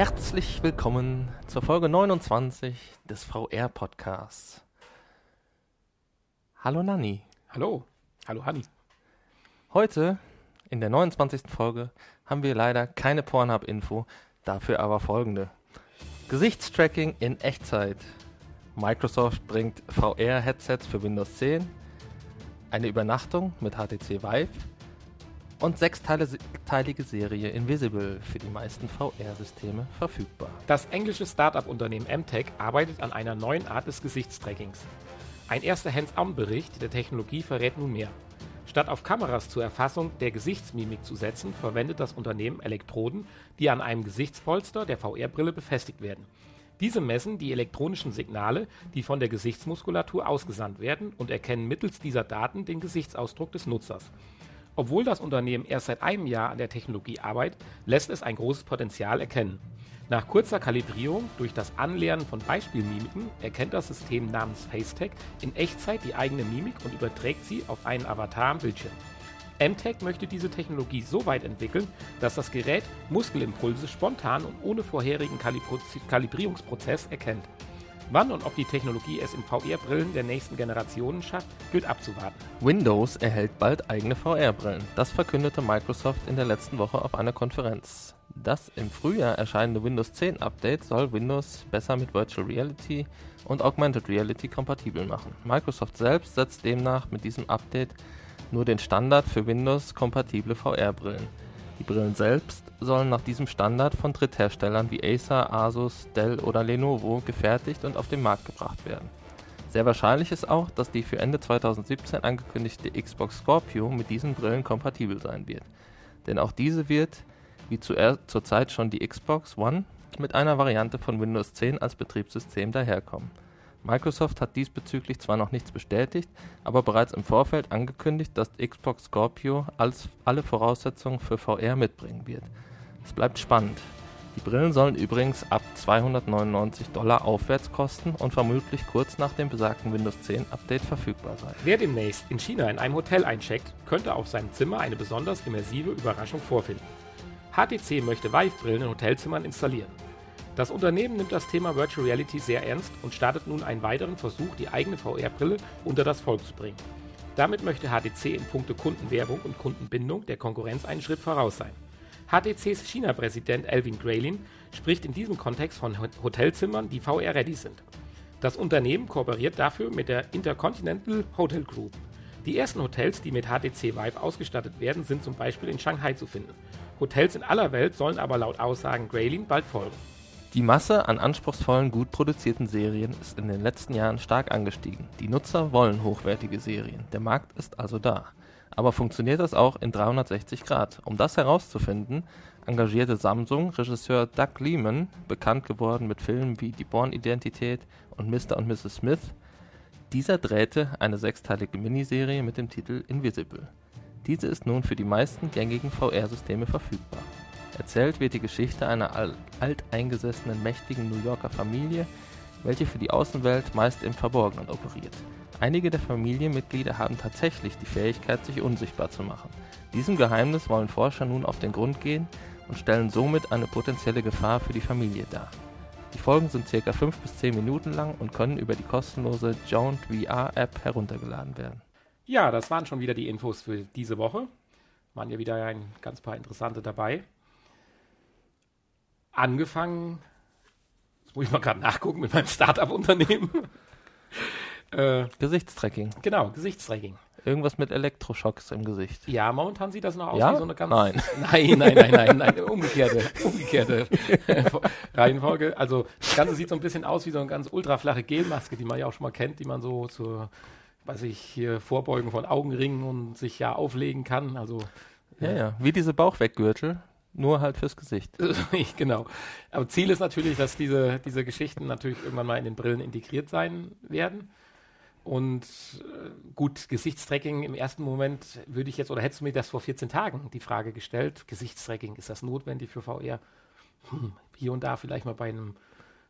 Herzlich willkommen zur Folge 29 des VR-Podcasts. Hallo Nanni. Hallo. Hallo Hanni. Heute, in der 29. Folge, haben wir leider keine Pornhub-Info, dafür aber folgende. Gesichtstracking in Echtzeit. Microsoft bringt VR-Headsets für Windows 10, eine Übernachtung mit HTC Vive und sechsteilige Serie Invisible für die meisten VR-Systeme verfügbar. Das englische Startup-Unternehmen MTech arbeitet an einer neuen Art des Gesichtstrackings. Ein erster Hands-on-Bericht der Technologie verrät nun mehr. Statt auf Kameras zur Erfassung der Gesichtsmimik zu setzen, verwendet das Unternehmen Elektroden, die an einem Gesichtspolster der VR-Brille befestigt werden. Diese messen die elektronischen Signale, die von der Gesichtsmuskulatur ausgesandt werden und erkennen mittels dieser Daten den Gesichtsausdruck des Nutzers. Obwohl das Unternehmen erst seit einem Jahr an der Technologie arbeitet, lässt es ein großes Potenzial erkennen. Nach kurzer Kalibrierung durch das Anlernen von Beispielmimiken erkennt das System namens FaceTech in Echtzeit die eigene Mimik und überträgt sie auf einen Avatar am Bildschirm. MTech möchte diese Technologie so weit entwickeln, dass das Gerät Muskelimpulse spontan und ohne vorherigen Kalibrierungsprozess erkennt. Wann und ob die Technologie es in VR-Brillen der nächsten Generationen schafft, gilt abzuwarten. Windows erhält bald eigene VR-Brillen. Das verkündete Microsoft in der letzten Woche auf einer Konferenz. Das im Frühjahr erscheinende Windows 10 Update soll Windows besser mit Virtual Reality und Augmented Reality kompatibel machen. Microsoft selbst setzt demnach mit diesem Update nur den Standard für Windows-kompatible VR-Brillen. Die Brillen selbst sollen nach diesem Standard von Drittherstellern wie Acer, Asus, Dell oder Lenovo gefertigt und auf den Markt gebracht werden. Sehr wahrscheinlich ist auch, dass die für Ende 2017 angekündigte Xbox Scorpio mit diesen Brillen kompatibel sein wird. Denn auch diese wird, wie zurzeit schon die Xbox One, mit einer Variante von Windows 10 als Betriebssystem daherkommen. Microsoft hat diesbezüglich zwar noch nichts bestätigt, aber bereits im Vorfeld angekündigt, dass Xbox Scorpio als alle Voraussetzungen für VR mitbringen wird. Es bleibt spannend. Die Brillen sollen übrigens ab 299 Dollar aufwärts kosten und vermutlich kurz nach dem besagten Windows 10 Update verfügbar sein. Wer demnächst in China in einem Hotel eincheckt, könnte auf seinem Zimmer eine besonders immersive Überraschung vorfinden. HTC möchte Vive-Brillen in Hotelzimmern installieren. Das Unternehmen nimmt das Thema Virtual Reality sehr ernst und startet nun einen weiteren Versuch, die eigene VR-Brille unter das Volk zu bringen. Damit möchte HTC in puncto Kundenwerbung und Kundenbindung der Konkurrenz einen Schritt voraus sein. HTCs China-Präsident Alvin Graylin spricht in diesem Kontext von Hotelzimmern, die VR-ready sind. Das Unternehmen kooperiert dafür mit der Intercontinental Hotel Group. Die ersten Hotels, die mit HTC Vive ausgestattet werden, sind zum Beispiel in Shanghai zu finden. Hotels in aller Welt sollen aber laut Aussagen Graylin bald folgen. Die Masse an anspruchsvollen, gut produzierten Serien ist in den letzten Jahren stark angestiegen. Die Nutzer wollen hochwertige Serien, der Markt ist also da. Aber funktioniert das auch in 360 Grad? Um das herauszufinden, engagierte Samsung Regisseur Doug Liman, bekannt geworden mit Filmen wie Die Born-Identität und Mr. und Mrs. Smith. Dieser drehte eine sechsteilige Miniserie mit dem Titel Invisible. Diese ist nun für die meisten gängigen VR-Systeme verfügbar. Erzählt wird die Geschichte einer alteingesessenen, mächtigen New Yorker Familie, welche für die Außenwelt meist im Verborgenen operiert. Einige der Familienmitglieder haben tatsächlich die Fähigkeit, sich unsichtbar zu machen. Diesem Geheimnis wollen Forscher nun auf den Grund gehen und stellen somit eine potenzielle Gefahr für die Familie dar. Die Folgen sind ca. 5 bis 10 Minuten lang und können über die kostenlose Joint VR App heruntergeladen werden. Ja, das waren schon wieder die Infos für diese Woche. Waren ja wieder ein ganz paar interessante dabei angefangen, jetzt muss ich mal gerade nachgucken mit meinem Startup-Unternehmen. äh, Gesichtstracking. Genau, Gesichtstracking. Irgendwas mit Elektroschocks im Gesicht. Ja, momentan sieht das noch aus ja? wie so eine ganz. Nein. Nein, nein, nein, nein, nein. Umgekehrte, umgekehrte Reihenfolge. Also das Ganze sieht so ein bisschen aus wie so eine ganz ultraflache Gelmaske, die man ja auch schon mal kennt, die man so zur, weiß ich, hier Vorbeugen von Augenringen und sich ja auflegen kann. Also ja, ja, wie diese Bauchweggürtel. Nur halt fürs Gesicht. genau. Aber Ziel ist natürlich, dass diese, diese Geschichten natürlich irgendwann mal in den Brillen integriert sein werden. Und äh, gut, Gesichtstracking im ersten Moment würde ich jetzt, oder hättest du mir das vor 14 Tagen die Frage gestellt, Gesichtstracking, ist das notwendig für VR? Hm, hier und da vielleicht mal bei einem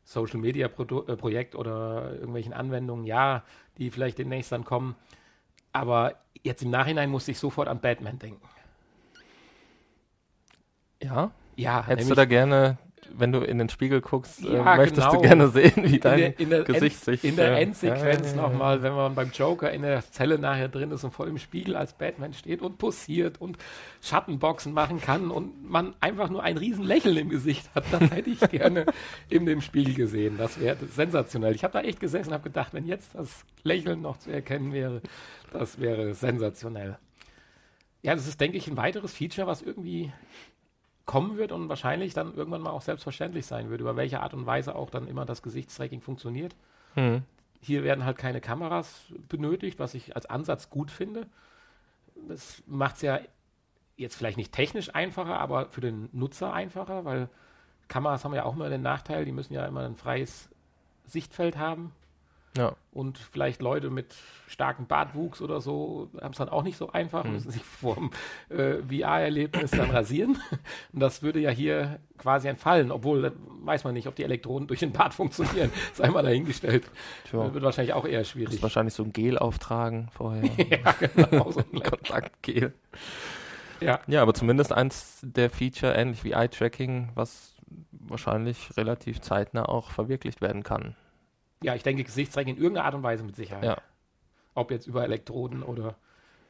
Social Media Pro äh, Projekt oder irgendwelchen Anwendungen, ja, die vielleicht demnächst dann kommen. Aber jetzt im Nachhinein musste ich sofort an Batman denken. Ja? Ja. Hättest du da gerne wenn du in den Spiegel guckst, äh, Ja, möchtest genau. du gerne sehen, wie in dein der, in der, Gesicht End, sich... in der äh, Endsequenz äh, nochmal, wenn man beim Joker in der Zelle nachher drin ist und vor dem Spiegel als Batman steht und posiert und Schattenboxen machen kann und man einfach nur ein riesen Lächeln im Gesicht hat, das hätte ich gerne in dem Spiegel gesehen. Das wäre sensationell. Ich habe da echt gesessen und habe gedacht, wenn jetzt das Lächeln noch zu erkennen wäre, das wäre sensationell. Ja, das ist, denke ich, ein weiteres Feature, was irgendwie kommen wird und wahrscheinlich dann irgendwann mal auch selbstverständlich sein wird, über welche Art und Weise auch dann immer das Gesichtstracking funktioniert. Hm. Hier werden halt keine Kameras benötigt, was ich als Ansatz gut finde. Das macht es ja jetzt vielleicht nicht technisch einfacher, aber für den Nutzer einfacher, weil Kameras haben ja auch immer den Nachteil, die müssen ja immer ein freies Sichtfeld haben. Ja. Und vielleicht Leute mit starkem Bartwuchs oder so haben es dann auch nicht so einfach, Mhm. müssen sich vorm äh, VR-Erlebnis dann rasieren. Und das würde ja hier quasi entfallen, obwohl weiß man nicht, ob die Elektroden durch den Bart funktionieren. Sei mal dahingestellt. Tja, Wird wahrscheinlich auch eher schwierig. wahrscheinlich so ein Gel auftragen vorher. ja, genau. So ein Kontaktgel. ja. Ja, aber zumindest eins der Feature, ähnlich wie Eye-Tracking, was wahrscheinlich relativ zeitnah auch verwirklicht werden kann. Ja, ich denke, Gesichtstracking in irgendeiner Art und Weise mit Sicherheit. Ja. Ob jetzt über Elektroden oder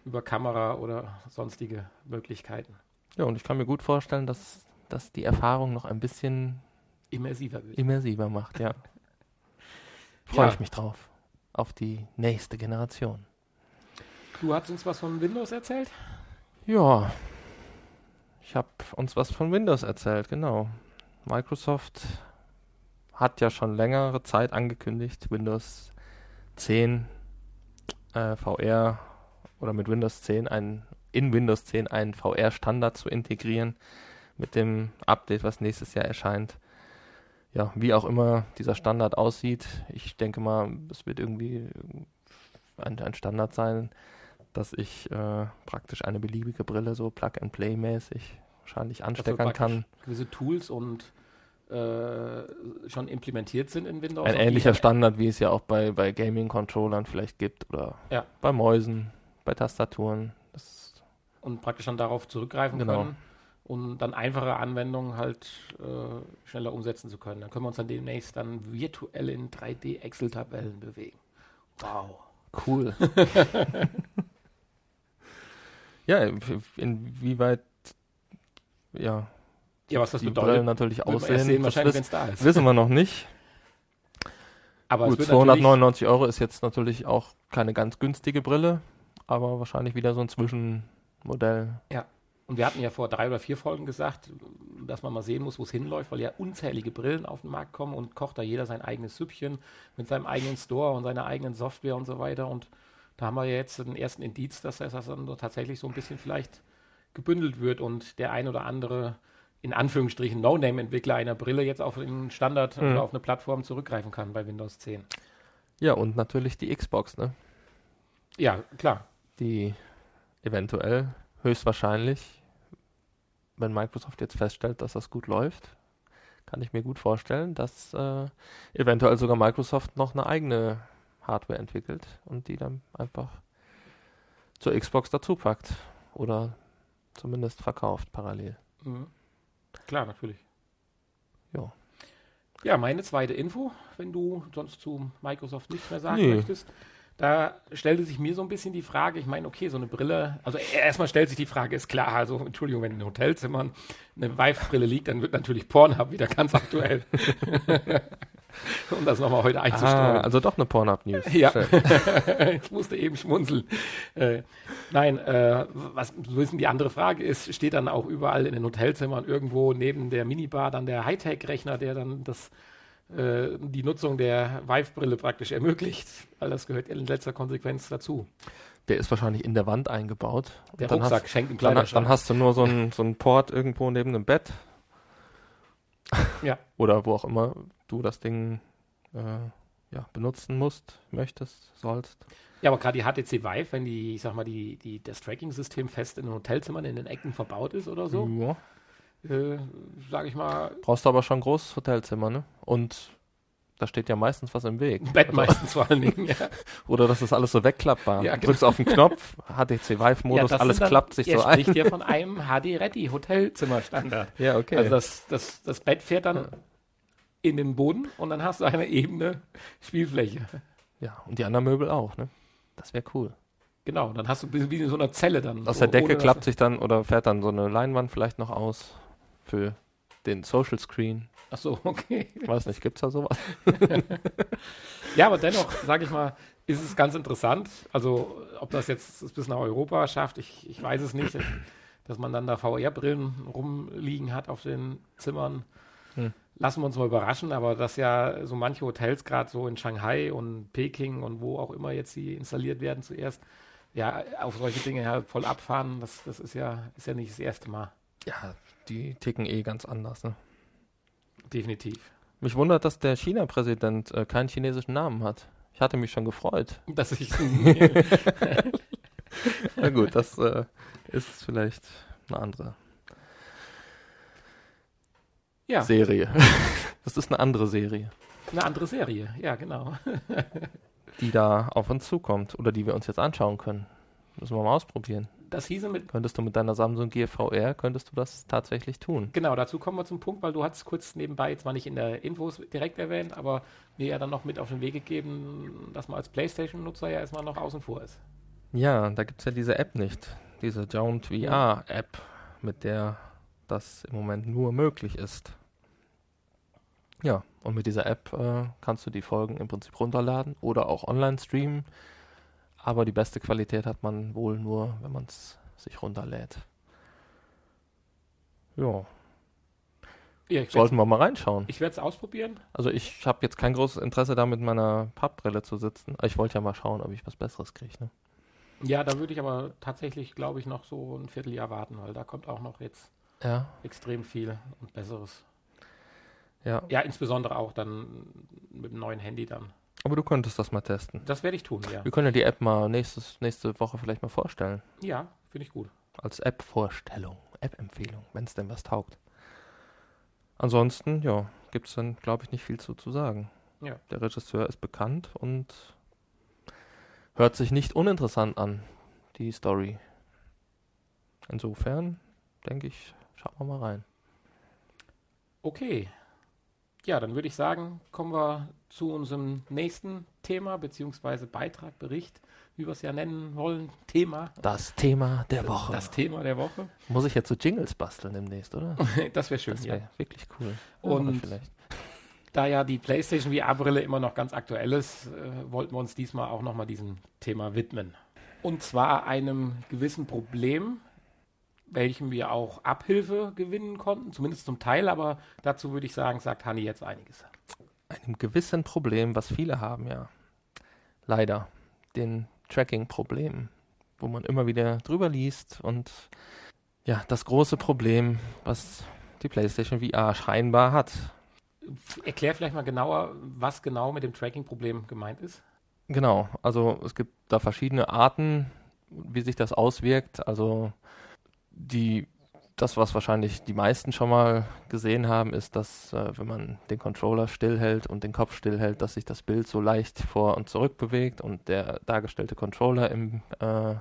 über Kamera oder sonstige Möglichkeiten. Ja, und ich kann mir gut vorstellen, dass, dass die Erfahrung noch ein bisschen Immersiver wird. immersiver macht, ja. Freue Ja. ich mich drauf. Auf die nächste Generation. Du hast uns was von Windows erzählt? Ja, ich habe uns was von Windows erzählt, genau. Microsoft hat ja schon längere Zeit angekündigt, Windows 10 äh, VR oder mit Windows 10 ein, in Windows 10 einen VR-Standard zu integrieren mit dem Update, was nächstes Jahr erscheint. Ja, wie auch immer dieser Standard aussieht, ich denke mal, es wird irgendwie ein, ein Standard sein, dass ich äh, praktisch eine beliebige Brille so Plug-and-Play-mäßig wahrscheinlich ansteckern praktisch kann. gewisse Tools und schon implementiert sind in Windows. Ein die- ähnlicher Standard, wie es ja auch bei, bei Gaming-Controllern vielleicht gibt oder Ja. bei Mäusen, bei Tastaturen. Und praktisch dann darauf zurückgreifen Genau. können und dann einfache Anwendungen halt äh, schneller umsetzen zu können. Dann können wir uns dann demnächst dann virtuell in 3D-Excel-Tabellen bewegen. Wow. cool. ja, in- inwieweit ja, Ja, was das die bedeutet, Brillen natürlich aussehen, sehen, wahrscheinlich, wenn es da ist. wissen wir noch nicht. Aber Gut, es wird natürlich, 299 Euro ist jetzt natürlich auch keine ganz günstige Brille, aber wahrscheinlich wieder so ein Zwischenmodell. und wir hatten ja vor drei oder vier Folgen gesagt, dass man mal sehen muss, wo es hinläuft, weil ja unzählige Brillen auf den Markt kommen und kocht da jeder sein eigenes Süppchen mit seinem eigenen Store und seiner eigenen Software und so weiter. Und da haben wir ja jetzt den ersten Indiz, dass das dann tatsächlich so ein bisschen vielleicht gebündelt wird und der ein oder andere in Anführungsstrichen No-Name-Entwickler einer Brille jetzt auf einen Standard Mhm. oder auf eine Plattform zurückgreifen kann bei Windows 10. Ja, und natürlich die Xbox, ne? Ja, klar. Die eventuell, höchstwahrscheinlich, wenn Microsoft jetzt feststellt, dass das gut läuft, kann ich mir gut vorstellen, dass äh, eventuell sogar Microsoft noch eine eigene Hardware entwickelt und die dann einfach zur Xbox dazu packt oder zumindest verkauft parallel. Mhm. Klar, natürlich. Ja. Ja, meine zweite Info, wenn du sonst zu Microsoft nichts mehr sagen Nee. möchtest. Da stellte sich mir so ein bisschen die Frage, ich meine, okay, so eine Brille, also e- erstmal stellt sich die Frage, ist klar, also Entschuldigung, wenn in Hotelzimmern eine Vive-Brille liegt, dann wird natürlich Pornhub wieder ganz aktuell. um das nochmal heute einzustreuen. Ah, also doch eine Pornhub-News. Ja. Ich musste eben schmunzeln. Äh, nein, äh, was so ein bisschen die andere Frage ist, steht dann auch überall in den Hotelzimmern irgendwo neben der Minibar dann der Hightech-Rechner, der dann das, äh, die Nutzung der Vive-Brille praktisch ermöglicht, weil das gehört in letzter Konsequenz dazu. Der ist wahrscheinlich in der Wand eingebaut. Der dann Rucksack hast, schenkt dann, Kleiderschrank. dann hast du nur so einen so einen Port irgendwo neben dem Bett. Ja. Oder wo auch immer du das Ding äh, ja, benutzen musst, möchtest, sollst. ja, aber gerade die HTC Vive, wenn die, ich sag mal, die, die, das Tracking-System fest in den Hotelzimmern in den Ecken verbaut ist oder so, Ja. äh, sage ich mal, Brauchst du aber schon ein großes Hotelzimmer, ne? Und Da steht ja meistens was im Weg. Bett meistens vor allen Dingen, ja. Oder das ist alles so wegklappbar. Ja, du drückst auf den Knopf, HTC Vive-Modus, das alles dann- klappt sich so ein. spricht ja von einem HD-Ready Hotelzimmerstandard. Ja, okay. Also das, das, das Bett fährt dann in den Boden und dann hast du eine ebene Spielfläche. ja, und die anderen Möbel auch, ne? Das wäre cool. Genau, dann hast du wie wie in so einer Zelle dann. Aus so, der Decke klappt sich dann oder fährt dann so eine Leinwand vielleicht noch aus für den Social Screen. Ach so, okay. Ich weiß nicht, gibt's da sowas? Ja, aber dennoch, sage ich mal, ist es ganz interessant. Also, ob das jetzt es bis nach Europa schafft, ich, ich weiß es nicht. Dass man dann da VR-Brillen rumliegen hat auf den Zimmern. Hm. Lassen wir uns mal überraschen, aber dass ja so manche Hotels, gerade so in Shanghai und Peking und wo auch immer jetzt sie installiert werden zuerst, ja, auf solche Dinge halt voll abfahren, das, das ist ja, ist ja nicht das erste Mal. Ja, die ticken eh ganz anders, ne? Definitiv. Mich wundert, dass der China-Präsident äh, keinen chinesischen Namen hat. Ich hatte mich schon gefreut. Dass ich Na gut, das äh, ist vielleicht eine andere ja, Serie. das ist eine andere Serie, eine andere Serie, ja, genau. die da auf uns zukommt oder die wir uns jetzt anschauen können. Müssen wir mal ausprobieren. Das hieße mit Könntest du mit deiner Samsung Gear VR, könntest du das tatsächlich tun? Genau, dazu kommen wir zum Punkt, weil du hast kurz nebenbei, zwar nicht in der Infos direkt erwähnt, aber mir ja dann noch mit auf den Weg gegeben, dass man als Playstation-Nutzer ja erstmal noch außen vor ist. Ja, da gibt es ja diese App nicht. Diese Joint VR-App, mit der das im Moment nur möglich ist. Ja, und mit dieser App äh, kannst du die Folgen im Prinzip runterladen oder auch online streamen. Aber die beste Qualität hat man wohl nur, wenn man es sich runterlädt. Ja, Ja, ich sollten wir mal reinschauen. werde es ausprobieren. Also ich habe jetzt kein großes Interesse da mit meiner Pappbrille zu sitzen. Ich wollte ja mal schauen, ob ich was Besseres kriege. Ne? Ja, da würde ich aber tatsächlich, glaube ich, noch so ein Vierteljahr warten, weil da kommt auch noch jetzt Ja, extrem viel und Besseres. ja. Ja, insbesondere auch dann mit dem neuen Handy dann. Aber du könntest das mal testen. Das werde ich tun, ja. Wir können ja die App mal nächstes, nächste Woche vielleicht mal vorstellen. Ja, finde ich gut. Als App-Vorstellung, App-Empfehlung, wenn es denn was taugt. Ansonsten, ja, gibt es dann, glaube ich, nicht viel zu, zu sagen. Ja. Der Regisseur ist bekannt und hört sich nicht uninteressant an, die Story. Insofern, denke ich, schauen wir mal rein. Okay. Ja, dann würde ich sagen, kommen wir zu unserem nächsten Thema, beziehungsweise Beitrag, Bericht, wie wir es ja nennen wollen. Thema. Das Thema der Woche. Das Thema der Woche. Muss ich jetzt so Jingles basteln demnächst, oder? Das wäre schön, Das ja. wäre wirklich cool. Und- vielleicht. Da ja die PlayStation VR-Brille immer noch ganz aktuell ist, äh, wollten wir uns diesmal auch nochmal diesem Thema widmen. Und zwar einem gewissen Problem, welchem wir auch Abhilfe gewinnen konnten, zumindest zum Teil, aber dazu würde ich sagen, sagt Hanni jetzt einiges. einem gewissen Problem, was viele haben, ja. Leider. Den Tracking-Problem, wo man immer wieder drüber liest und ja, das große Problem, was die PlayStation VR scheinbar hat. Erklär vielleicht mal genauer, was genau mit dem Tracking-Problem gemeint ist. Genau, also es gibt da verschiedene Arten, wie sich das auswirkt. Also die, das, was wahrscheinlich die meisten schon mal gesehen haben, ist, dass äh, wenn man den Controller stillhält und den Kopf stillhält, dass sich das Bild so leicht vor und zurück bewegt und der dargestellte Controller im äh,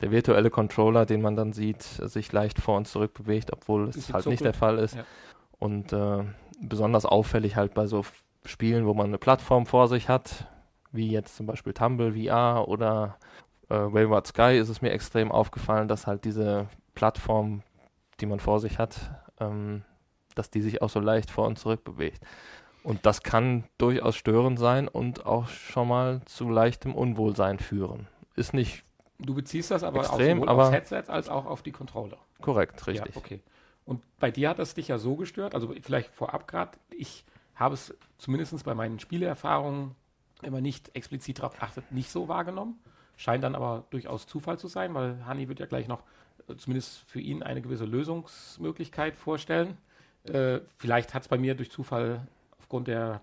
der virtuelle Controller, den man dann sieht, sich leicht vor und zurück bewegt, obwohl es halt nicht der zuckelt. Fall ist. Ja. Und äh, besonders auffällig halt bei so Spielen, wo man eine Plattform vor sich hat, wie jetzt zum Beispiel Tumble VR oder äh, Wayward Sky, ist es mir extrem aufgefallen, dass halt diese Plattform, die man vor sich hat, ähm, dass die sich auch so leicht vor und zurück bewegt. Und das kann durchaus störend sein und auch schon mal zu leichtem Unwohlsein führen. Ist nicht Du beziehst das aber Extrem, sowohl aber- aufs Headset als auch auf die Controller. korrekt, richtig. Ja, okay. Und bei dir hat das dich ja so gestört, also vielleicht vorab gerade, ich habe es zumindest bei meinen Spieleerfahrungen, man nicht explizit darauf achtet, nicht so wahrgenommen. Scheint dann aber durchaus Zufall zu sein, weil Hani wird ja gleich noch zumindest für ihn eine gewisse Lösungsmöglichkeit vorstellen. Äh, vielleicht hat es bei mir durch Zufall aufgrund der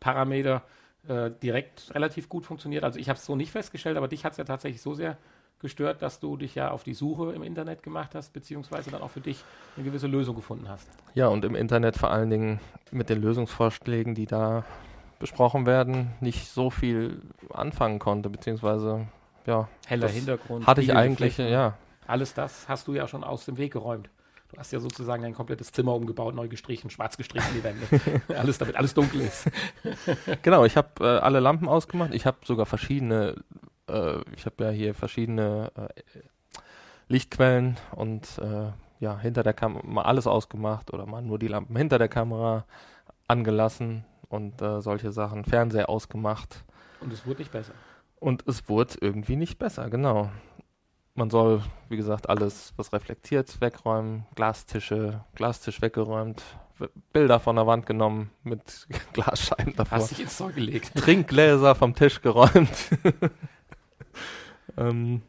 Parameter äh, direkt relativ gut funktioniert. Also ich habe es so nicht festgestellt, aber dich hat es ja tatsächlich so sehr gestört, dass du dich ja auf die Suche im Internet gemacht hast, beziehungsweise dann auch für dich eine gewisse Lösung gefunden hast. Ja, und im Internet vor allen Dingen mit den Lösungsvorschlägen, die da besprochen werden, nicht so viel anfangen konnte, beziehungsweise ja. Heller Hintergrund. Hatte ich eigentlich, ja. Alles das hast du ja schon aus dem Weg geräumt. Du hast ja sozusagen dein komplettes Zimmer umgebaut, neu gestrichen, schwarz gestrichen die Wände. alles, damit alles dunkel ist. genau, ich habe äh, alle Lampen ausgemacht. Ich habe sogar verschiedene, äh, ich habe ja hier verschiedene äh, Lichtquellen und äh, ja, hinter der Kamera mal alles ausgemacht oder mal nur die Lampen hinter der Kamera angelassen und äh, solche Sachen. Fernseher ausgemacht. Und es wurde nicht besser. Und es wurde irgendwie nicht besser, genau. Man soll, wie gesagt, alles, was reflektiert, wegräumen. Glastische, Glastisch weggeräumt. Bilder von der Wand genommen mit Glasscheiben davor. Hast dich ins Zeug gelegt. Trinkgläser vom Tisch geräumt. ähm,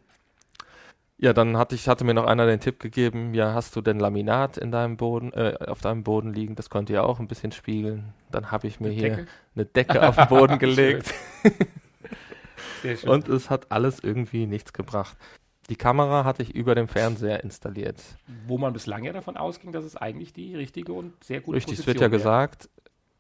ja, dann hatte ich, hatte mir noch einer den Tipp gegeben, ja, hast du denn Laminat in deinem Boden, äh, auf deinem Boden liegen? Das konnte ja auch ein bisschen spiegeln. Dann habe ich mir eine hier Decke? eine Decke auf den Boden gelegt. Sehr schön. Und es hat alles irgendwie nichts gebracht. Die Kamera hatte ich über dem Fernseher installiert. Wo man bislang ja davon ausging, dass es eigentlich die richtige und sehr gute Richtig, Position es wird ja wäre. gesagt,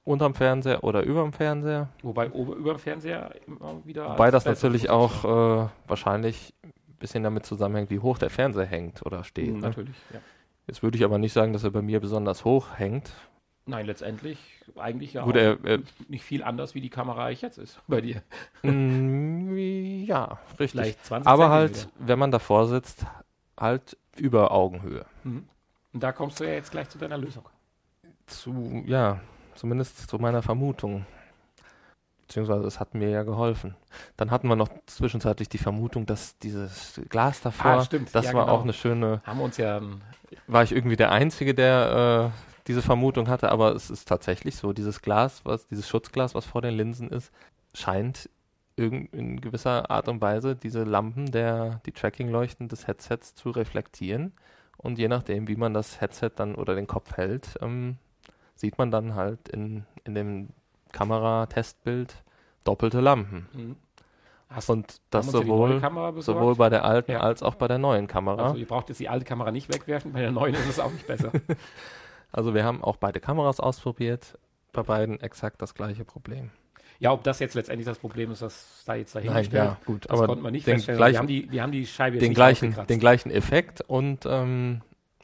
unterm Fernseher oder überm Fernseher. Wobei über dem Fernseher immer wieder. Wobei das natürlich auch äh, wahrscheinlich ein bisschen damit zusammenhängt, wie hoch der Fernseher hängt oder steht. Mhm, natürlich, ja. Jetzt würde ich aber nicht sagen, dass er bei mir besonders hoch hängt. Nein, letztendlich eigentlich ja Gut, er, er, nicht viel anders, wie die Kamera ich jetzt ist bei dir. Mm, ja, richtig. Aber halt, wenn man davor sitzt, halt über Augenhöhe. Mhm. Und da kommst du ja jetzt gleich zu deiner Lösung. Zu, ja, zumindest zu meiner Vermutung. Beziehungsweise es hat mir ja geholfen. Dann hatten wir noch zwischenzeitlich die Vermutung, dass dieses Glas davor, ah, stimmt. das ja, war genau. auch eine schöne. Haben wir uns ja. War ich irgendwie der Einzige, der äh, diese Vermutung hatte, aber es ist tatsächlich so, dieses Glas, was, dieses Schutzglas, was vor den Linsen ist, scheint in gewisser Art und Weise diese Lampen der, die Tracking-Leuchten des Headsets zu reflektieren. Und je nachdem, wie man das Headset dann oder den Kopf hält, ähm, sieht man dann halt in, in dem Kameratestbild doppelte Lampen. Mhm. Hast, und das sowohl, sowohl bei der alten ja. als auch bei der neuen Kamera. Also ihr braucht jetzt die alte Kamera nicht wegwerfen, bei der neuen ist es auch nicht besser. Also wir haben auch beide Kameras ausprobiert, bei beiden exakt das gleiche Problem. Ja, ob das jetzt letztendlich das Problem ist, das da jetzt dahingestellt. Nein, ja, gut, das aber konnte man nicht den feststellen. Gleichen, wir, haben die, wir haben die Scheibe den gleichen, den gleichen Effekt und ähm,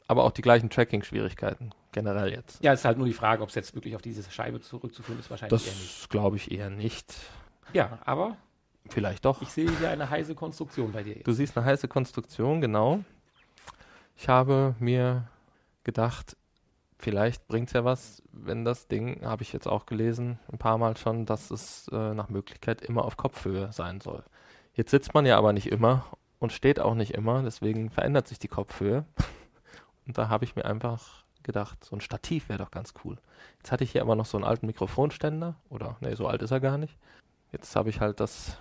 aber auch die gleichen Tracking-Schwierigkeiten generell jetzt. Ja, es ist halt nur die Frage, ob es jetzt wirklich auf diese Scheibe zurückzuführen ist. Wahrscheinlich das eher nicht. Das glaube ich eher nicht. Ja, aber vielleicht doch. Ich sehe hier eine heiße Konstruktion bei dir. Jetzt. Du siehst eine heiße Konstruktion, genau. Ich habe mir gedacht, vielleicht bringt es ja was, wenn das Ding, habe ich jetzt auch gelesen, ein paar Mal schon, dass es äh, nach Möglichkeit immer auf Kopfhöhe sein soll. Jetzt sitzt man ja aber nicht immer und steht auch nicht immer, deswegen verändert sich die Kopfhöhe. Und da habe ich mir einfach gedacht, so ein Stativ wäre doch ganz cool. Jetzt hatte ich hier aber noch so einen alten Mikrofonständer, oder nee, so alt ist er gar nicht. Jetzt habe ich halt das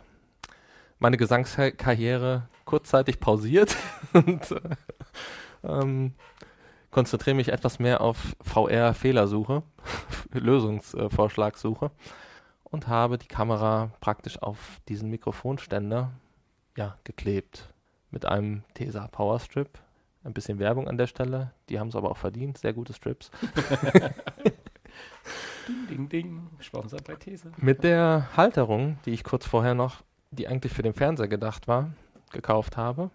meine Gesangskarriere kurzzeitig pausiert und äh, ähm, konzentriere mich etwas mehr auf VR-Fehlersuche, Lösungsvorschlagsuche und habe die Kamera praktisch auf diesen Mikrofonständer ja, geklebt mit einem TESA Power Strip. Ein bisschen Werbung an der Stelle, die haben es aber auch verdient, sehr gute Strips. ding, ding, ding, Sponsor bei TESA. Mit der Halterung, die ich kurz vorher noch, die eigentlich für den Fernseher gedacht war, gekauft habe,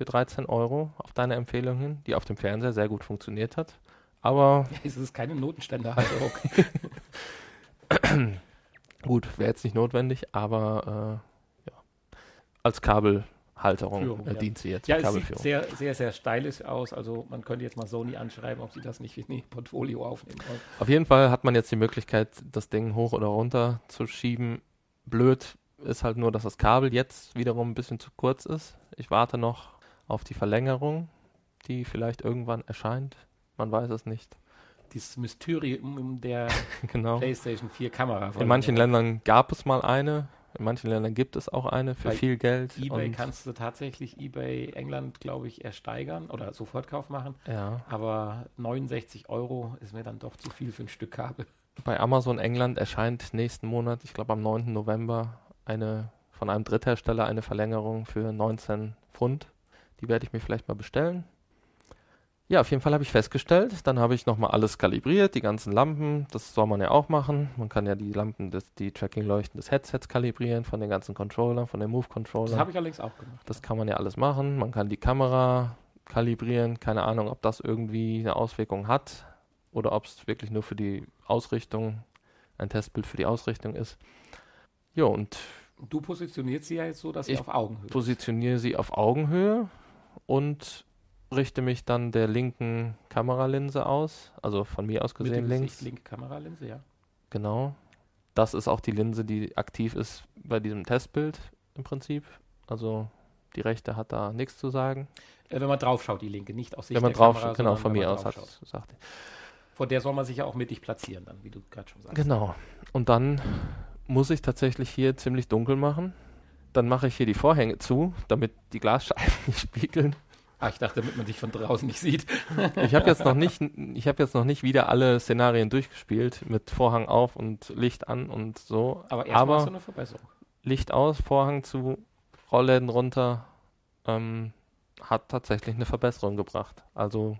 für 13 Euro auf deine Empfehlung hin, die auf dem Fernseher sehr gut funktioniert hat. Aber. Ja, es ist keine Notenständerhalterung. gut, wäre jetzt nicht notwendig, aber äh, ja. als Kabelhalterung Führung, äh, dient sie jetzt. Ja, es sieht sehr, sehr, sehr stylisch aus. Also man könnte jetzt mal Sony anschreiben, ob sie das nicht in ihr Portfolio aufnehmen wollen. Auf jeden Fall hat man jetzt die Möglichkeit, das Ding hoch oder runter zu schieben. Blöd ist halt nur, dass das Kabel jetzt wiederum ein bisschen zu kurz ist. Ich warte noch auf die Verlängerung, die vielleicht irgendwann erscheint. Man weiß es nicht. Dieses Mysterium der genau. PlayStation 4 Kamera. In manchen Ländern gab es mal eine, in manchen Ländern gibt es auch eine für Bei viel Geld. eBay kannst du tatsächlich eBay England, glaube ich, ersteigern oder Sofortkauf machen. Ja. Aber 69 Euro ist mir dann doch zu viel für ein Stück Kabel. Bei Amazon England erscheint nächsten Monat, ich glaube am 9. November, eine von einem Dritthersteller eine Verlängerung für 19 Pfund. Die werde ich mir vielleicht mal bestellen. Ja, auf jeden Fall habe ich festgestellt, dann habe ich nochmal alles kalibriert, die ganzen Lampen, das soll man ja auch machen. Man kann ja die Lampen, des, die Tracking-Leuchten des Headsets kalibrieren, von den ganzen Controllern, von den Move-Controllern. Das habe ich allerdings auch gemacht. Das kann man ja alles machen. Man kann die Kamera kalibrieren, keine Ahnung, ob das irgendwie eine Auswirkung hat oder ob es wirklich nur für die Ausrichtung, ein Testbild für die Ausrichtung ist. Ja, und Du positionierst sie ja jetzt so, dass sie Ich auf Augenhöhe ist. positioniere sie auf Augenhöhe und richte mich dann der linken Kameralinse aus, also von mir aus Mit gesehen links. Gesicht, linke Kameralinse, ja. Genau. Das ist auch die Linse, die aktiv ist bei diesem Testbild im Prinzip. Also die rechte hat da nichts zu sagen. Äh, wenn man drauf schaut, die linke, nicht aus Sicht Wenn man der drauf, Kamera, genau, von mir aus hat, draufschaut. sagt. Vor der soll man sich ja auch mittig platzieren, dann, wie du gerade schon sagst. Genau. Und dann muss ich tatsächlich hier ziemlich dunkel machen. Dann mache ich hier die Vorhänge zu, damit die Glasscheiben nicht spiegeln. Ah, ich dachte, damit man dich von draußen nicht sieht. Ich habe jetzt noch nicht, ich habe jetzt noch nicht wieder alle Szenarien durchgespielt mit Vorhang auf und Licht an und so. Aber erstmal hast du eine Verbesserung. Licht aus, Vorhang zu, Rollläden runter, ähm, hat tatsächlich eine Verbesserung gebracht. Also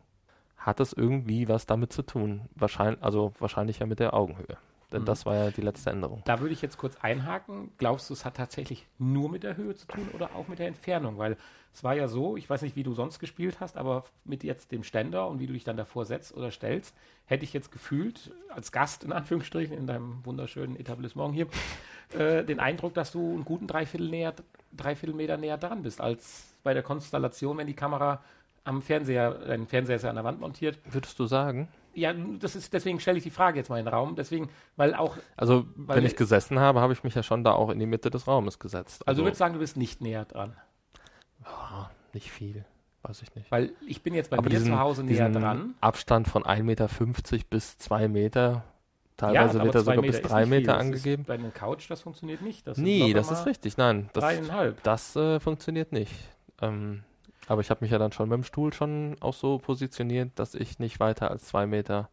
hat es irgendwie was damit zu tun. Wahrscheinlich, also wahrscheinlich ja mit der Augenhöhe. Denn Mhm. das war ja die letzte Änderung. Da würde ich jetzt kurz einhaken. Glaubst du, es hat tatsächlich nur mit der Höhe zu tun oder auch mit der Entfernung? Weil es war ja so, ich weiß nicht, wie du sonst gespielt hast, aber mit jetzt dem Ständer und wie du dich dann davor setzt oder stellst, hätte ich jetzt gefühlt, als Gast in Anführungsstrichen in deinem wunderschönen Etablissement hier, äh, den Eindruck, dass du einen guten Dreiviertel, näher, Dreiviertel Meter näher dran bist, als bei der Konstellation, wenn die Kamera am Fernseher, dein Fernseher ist ja an der Wand montiert. Würdest du sagen? Ja, das ist, deswegen stelle ich die Frage jetzt mal in den Raum. Deswegen, weil auch, Also, Weil wenn ich gesessen habe, habe ich mich ja schon da auch in die Mitte des Raumes gesetzt. also du würdest sagen, du bist nicht näher dran. ja, nicht viel, weiß ich nicht. Weil ich bin jetzt bei Aber mir diesen, zu Hause näher dran. Abstand von 1,50 Meter bis 2 Meter, teilweise aber wird er sogar bis ist 3 nicht viel. Meter Das angegeben. Bei einer Couch, das funktioniert nicht. Das Nee, das ist richtig, nein. Das, das äh, funktioniert nicht. Ähm, aber ich habe mich ja dann schon mit dem Stuhl schon auch so positioniert, dass ich nicht weiter als 2 Meter.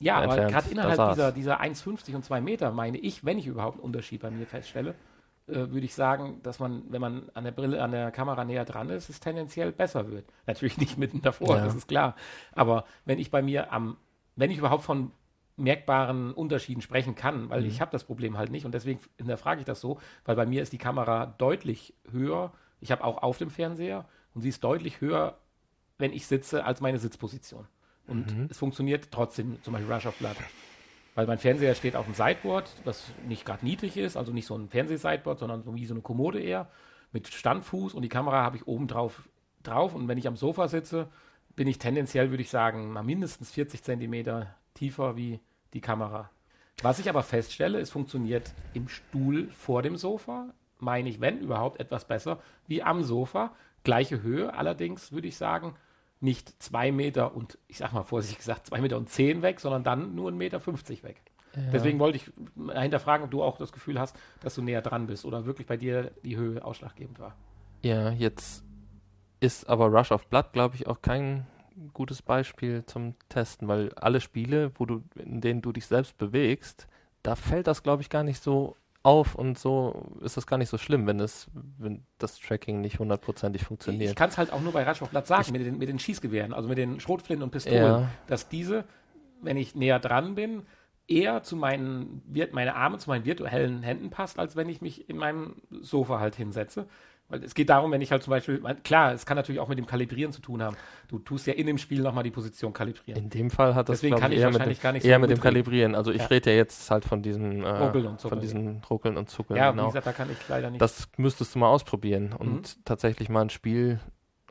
Ja, aber gerade innerhalb dieser, dieser 1,50 und 2 Meter, meine ich, wenn ich überhaupt einen Unterschied bei mir feststelle, äh, würde ich sagen, dass man, wenn man an der Brille, an der Kamera näher dran ist, es tendenziell besser wird. Natürlich nicht mitten davor, Ja. das ist klar. Aber wenn ich bei mir am, wenn ich überhaupt von merkbaren Unterschieden sprechen kann, weil Mhm. ich habe das Problem halt nicht und deswegen hinterfrage ich das so, weil bei mir ist die Kamera deutlich höher. Ich habe auch auf dem Fernseher und sie ist deutlich höher, wenn ich sitze, als meine Sitzposition. Und Mhm. es funktioniert trotzdem, zum Beispiel Rush of Blood. Weil mein Fernseher steht auf dem Sideboard, das nicht gerade niedrig ist, also nicht so ein Fernseh-Sideboard, sondern so wie so eine Kommode eher, mit Standfuß und die Kamera habe ich oben drauf, drauf. Und wenn ich am Sofa sitze, bin ich tendenziell, würde ich sagen, mal mindestens 40 Zentimeter tiefer wie die Kamera. Was ich aber feststelle, es funktioniert im Stuhl vor dem Sofa, meine ich, wenn überhaupt, etwas besser wie am Sofa. Gleiche Höhe, allerdings würde ich sagen, nicht zwei Meter und, ich sag mal vorsichtig gesagt, zwei Meter und zehn weg, sondern dann nur 1,50 Meter fünfzig weg. Deswegen wollte ich hinterfragen, ob du auch das Gefühl hast, dass du näher dran bist oder wirklich bei dir die Höhe ausschlaggebend war. Ja, jetzt ist aber Rush of Blood, glaube ich, auch kein gutes Beispiel zum Testen, weil alle Spiele, wo du, in denen du dich selbst bewegst, da fällt das, glaube ich, gar nicht so auf und so ist das gar nicht so schlimm, wenn das, wenn das Tracking nicht hundertprozentig Ich funktioniert. kann es halt auch nur bei Rasch auf Platz sagen, mit den, mit den Schießgewehren, also mit den Schrotflinten und Pistolen, Ja. dass diese, wenn ich näher dran bin, eher zu meinen, meine Arme zu meinen virtuellen Händen passt, als wenn ich mich in meinem Sofa halt hinsetze. Weil es geht darum, wenn ich halt zum Beispiel, klar, es kann natürlich auch mit dem Kalibrieren zu tun haben. Du tust ja in dem Spiel nochmal die Position kalibrieren. In dem Fall hat das, Deswegen kann ich, ich eher mit dem, wahrscheinlich gar nicht so eher mit dem. Kalibrieren. Also ich Ja. rede ja jetzt halt von diesen, äh, Ruckeln und von Zuckeln. diesen Ruckeln und Zuckeln. ja, wie genau. gesagt, da kann ich leider nicht. Das müsstest du mal ausprobieren und Mhm. tatsächlich mal ein Spiel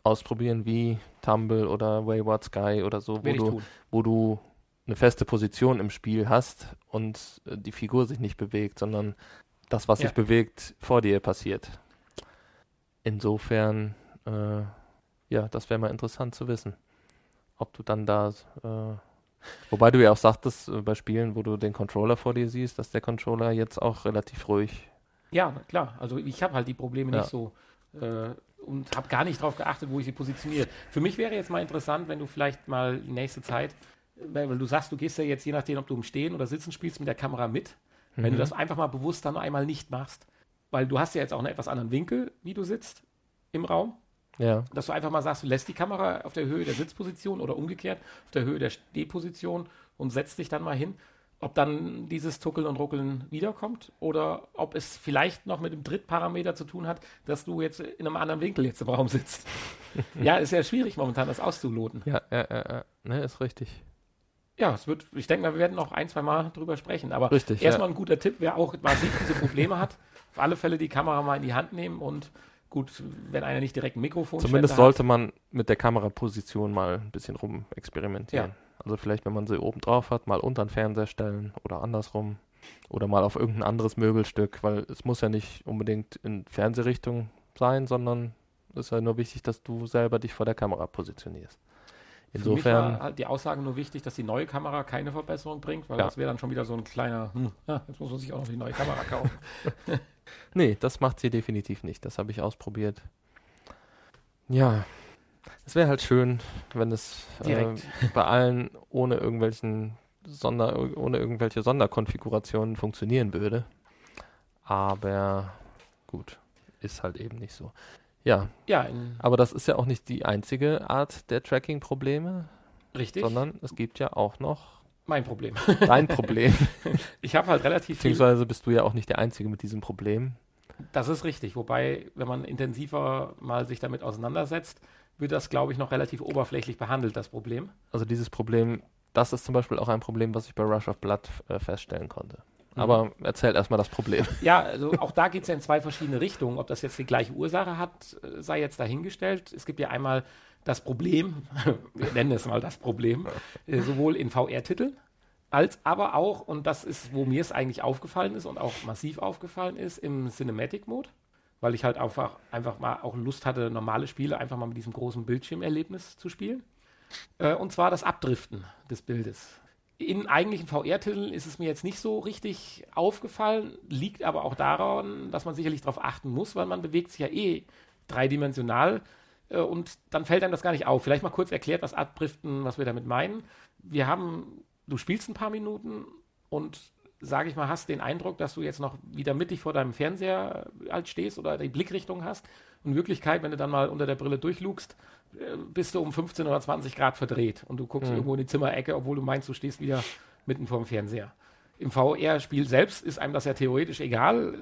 ausprobieren wie Tumble oder Wayward Sky oder so, wo du, wo du eine feste Position im Spiel hast und äh, die Figur sich nicht bewegt, sondern das, was Ja. sich bewegt, vor dir passiert. Insofern, äh, ja, das wäre mal interessant zu wissen, ob du dann da, äh, wobei du ja auch sagtest, äh, bei Spielen, wo du den Controller vor dir siehst, dass der Controller jetzt auch relativ ruhig Ja, klar. Also ich habe halt die Probleme Ja. nicht so äh, und habe gar nicht darauf geachtet, wo ich sie positioniere. Für mich wäre jetzt mal interessant, wenn du vielleicht mal die nächste Zeit, weil du sagst, du gehst ja jetzt je nachdem, ob du im Stehen oder Sitzen spielst, mit der Kamera mit. Wenn Mhm. du das einfach mal bewusst dann einmal nicht machst, weil du hast ja jetzt auch einen etwas anderen Winkel, wie du sitzt im Raum. Ja. Dass du einfach mal sagst, du lässt die Kamera auf der Höhe der Sitzposition oder umgekehrt auf der Höhe der Stehposition und setzt dich dann mal hin. Ob dann dieses Tuckeln und Ruckeln wiederkommt oder ob es vielleicht noch mit dem Drittparameter zu tun hat, dass du jetzt in einem anderen Winkel jetzt im Raum sitzt. ja, ist ja schwierig momentan, das auszuloten. Ja, ja, ja, ja. Ne, ist richtig. Ja, es wird, ich denke mal, wir werden noch ein, zwei Mal drüber sprechen. Aber Richtig, erstmal ja. ein guter Tipp, wer auch massiv diese Probleme hat, auf alle Fälle die Kamera mal in die Hand nehmen und gut, wenn einer nicht direkt ein Mikrofon Zumindest sollte man mit der Kameraposition mal ein bisschen rum experimentieren. Ja. Also vielleicht, wenn man sie oben drauf hat, mal unter den Fernseher stellen oder andersrum. Oder mal auf irgendein anderes Möbelstück, weil es muss ja nicht unbedingt in Fernsehrichtung sein, sondern es ist ja nur wichtig, dass du selber dich vor der Kamera positionierst. Für mich Insofern, war halt die Aussage nur wichtig, dass die neue Kamera keine Verbesserung bringt, weil Ja. das wäre dann schon wieder so ein kleiner, hm, ah, jetzt muss man sich auch noch die neue Kamera kaufen. nee, das macht sie definitiv nicht. Das habe ich ausprobiert. Ja, es wäre halt schön, wenn es äh, bei allen ohne irgendwelchen Sonder, ohne irgendwelche Sonderkonfigurationen funktionieren würde. Aber gut, ist halt eben nicht so. Ja, ja, aber das ist ja auch nicht die einzige Art der Tracking-Probleme, richtig. sondern es gibt ja auch noch mein Problem. dein Problem. Ich habe halt relativ viel. Beziehungsweise bist du ja auch nicht der Einzige mit diesem Problem. Das ist richtig. Wobei, wenn man intensiver mal sich damit auseinandersetzt, wird das, glaube ich, noch relativ oberflächlich behandelt, das Problem. Also dieses Problem, das ist zum Beispiel auch ein Problem, was ich bei Rush of Blood äh, feststellen konnte. Mhm. Aber erzähl erstmal das Problem. Ja, also auch da geht es ja in zwei verschiedene Richtungen. Ob das jetzt die gleiche Ursache hat, äh, sei jetzt dahingestellt. Es gibt ja einmal das Problem, wir nennen es mal das Problem, äh, sowohl in VR-Titeln als aber auch, und das ist, wo mir es eigentlich aufgefallen ist und auch massiv aufgefallen ist, im Cinematic-Mode, weil ich halt einfach, einfach mal auch Lust hatte, normale Spiele einfach mal mit diesem großen Bildschirmerlebnis zu spielen. Äh, und zwar das Abdriften des Bildes. In eigentlichen VR-Titeln ist es mir jetzt nicht so richtig aufgefallen, liegt aber auch daran, dass man sicherlich darauf achten muss, weil man bewegt sich ja eh dreidimensional und dann fällt einem das gar nicht auf. Vielleicht mal kurz erklärt, was Abdriften, was wir damit meinen. Wir haben, du spielst ein paar Minuten und sage ich mal, hast den Eindruck, dass du jetzt noch wieder mittig vor deinem Fernseher halt stehst oder die Blickrichtung hast. In Wirklichkeit, wenn du dann mal unter der Brille durchlugst, äh, bist du um 15 oder 20 Grad verdreht und du guckst Mhm. irgendwo in die Zimmerecke, obwohl du meinst, du stehst wieder mitten vor dem Fernseher. Im VR-Spiel selbst ist einem das ja theoretisch egal, äh,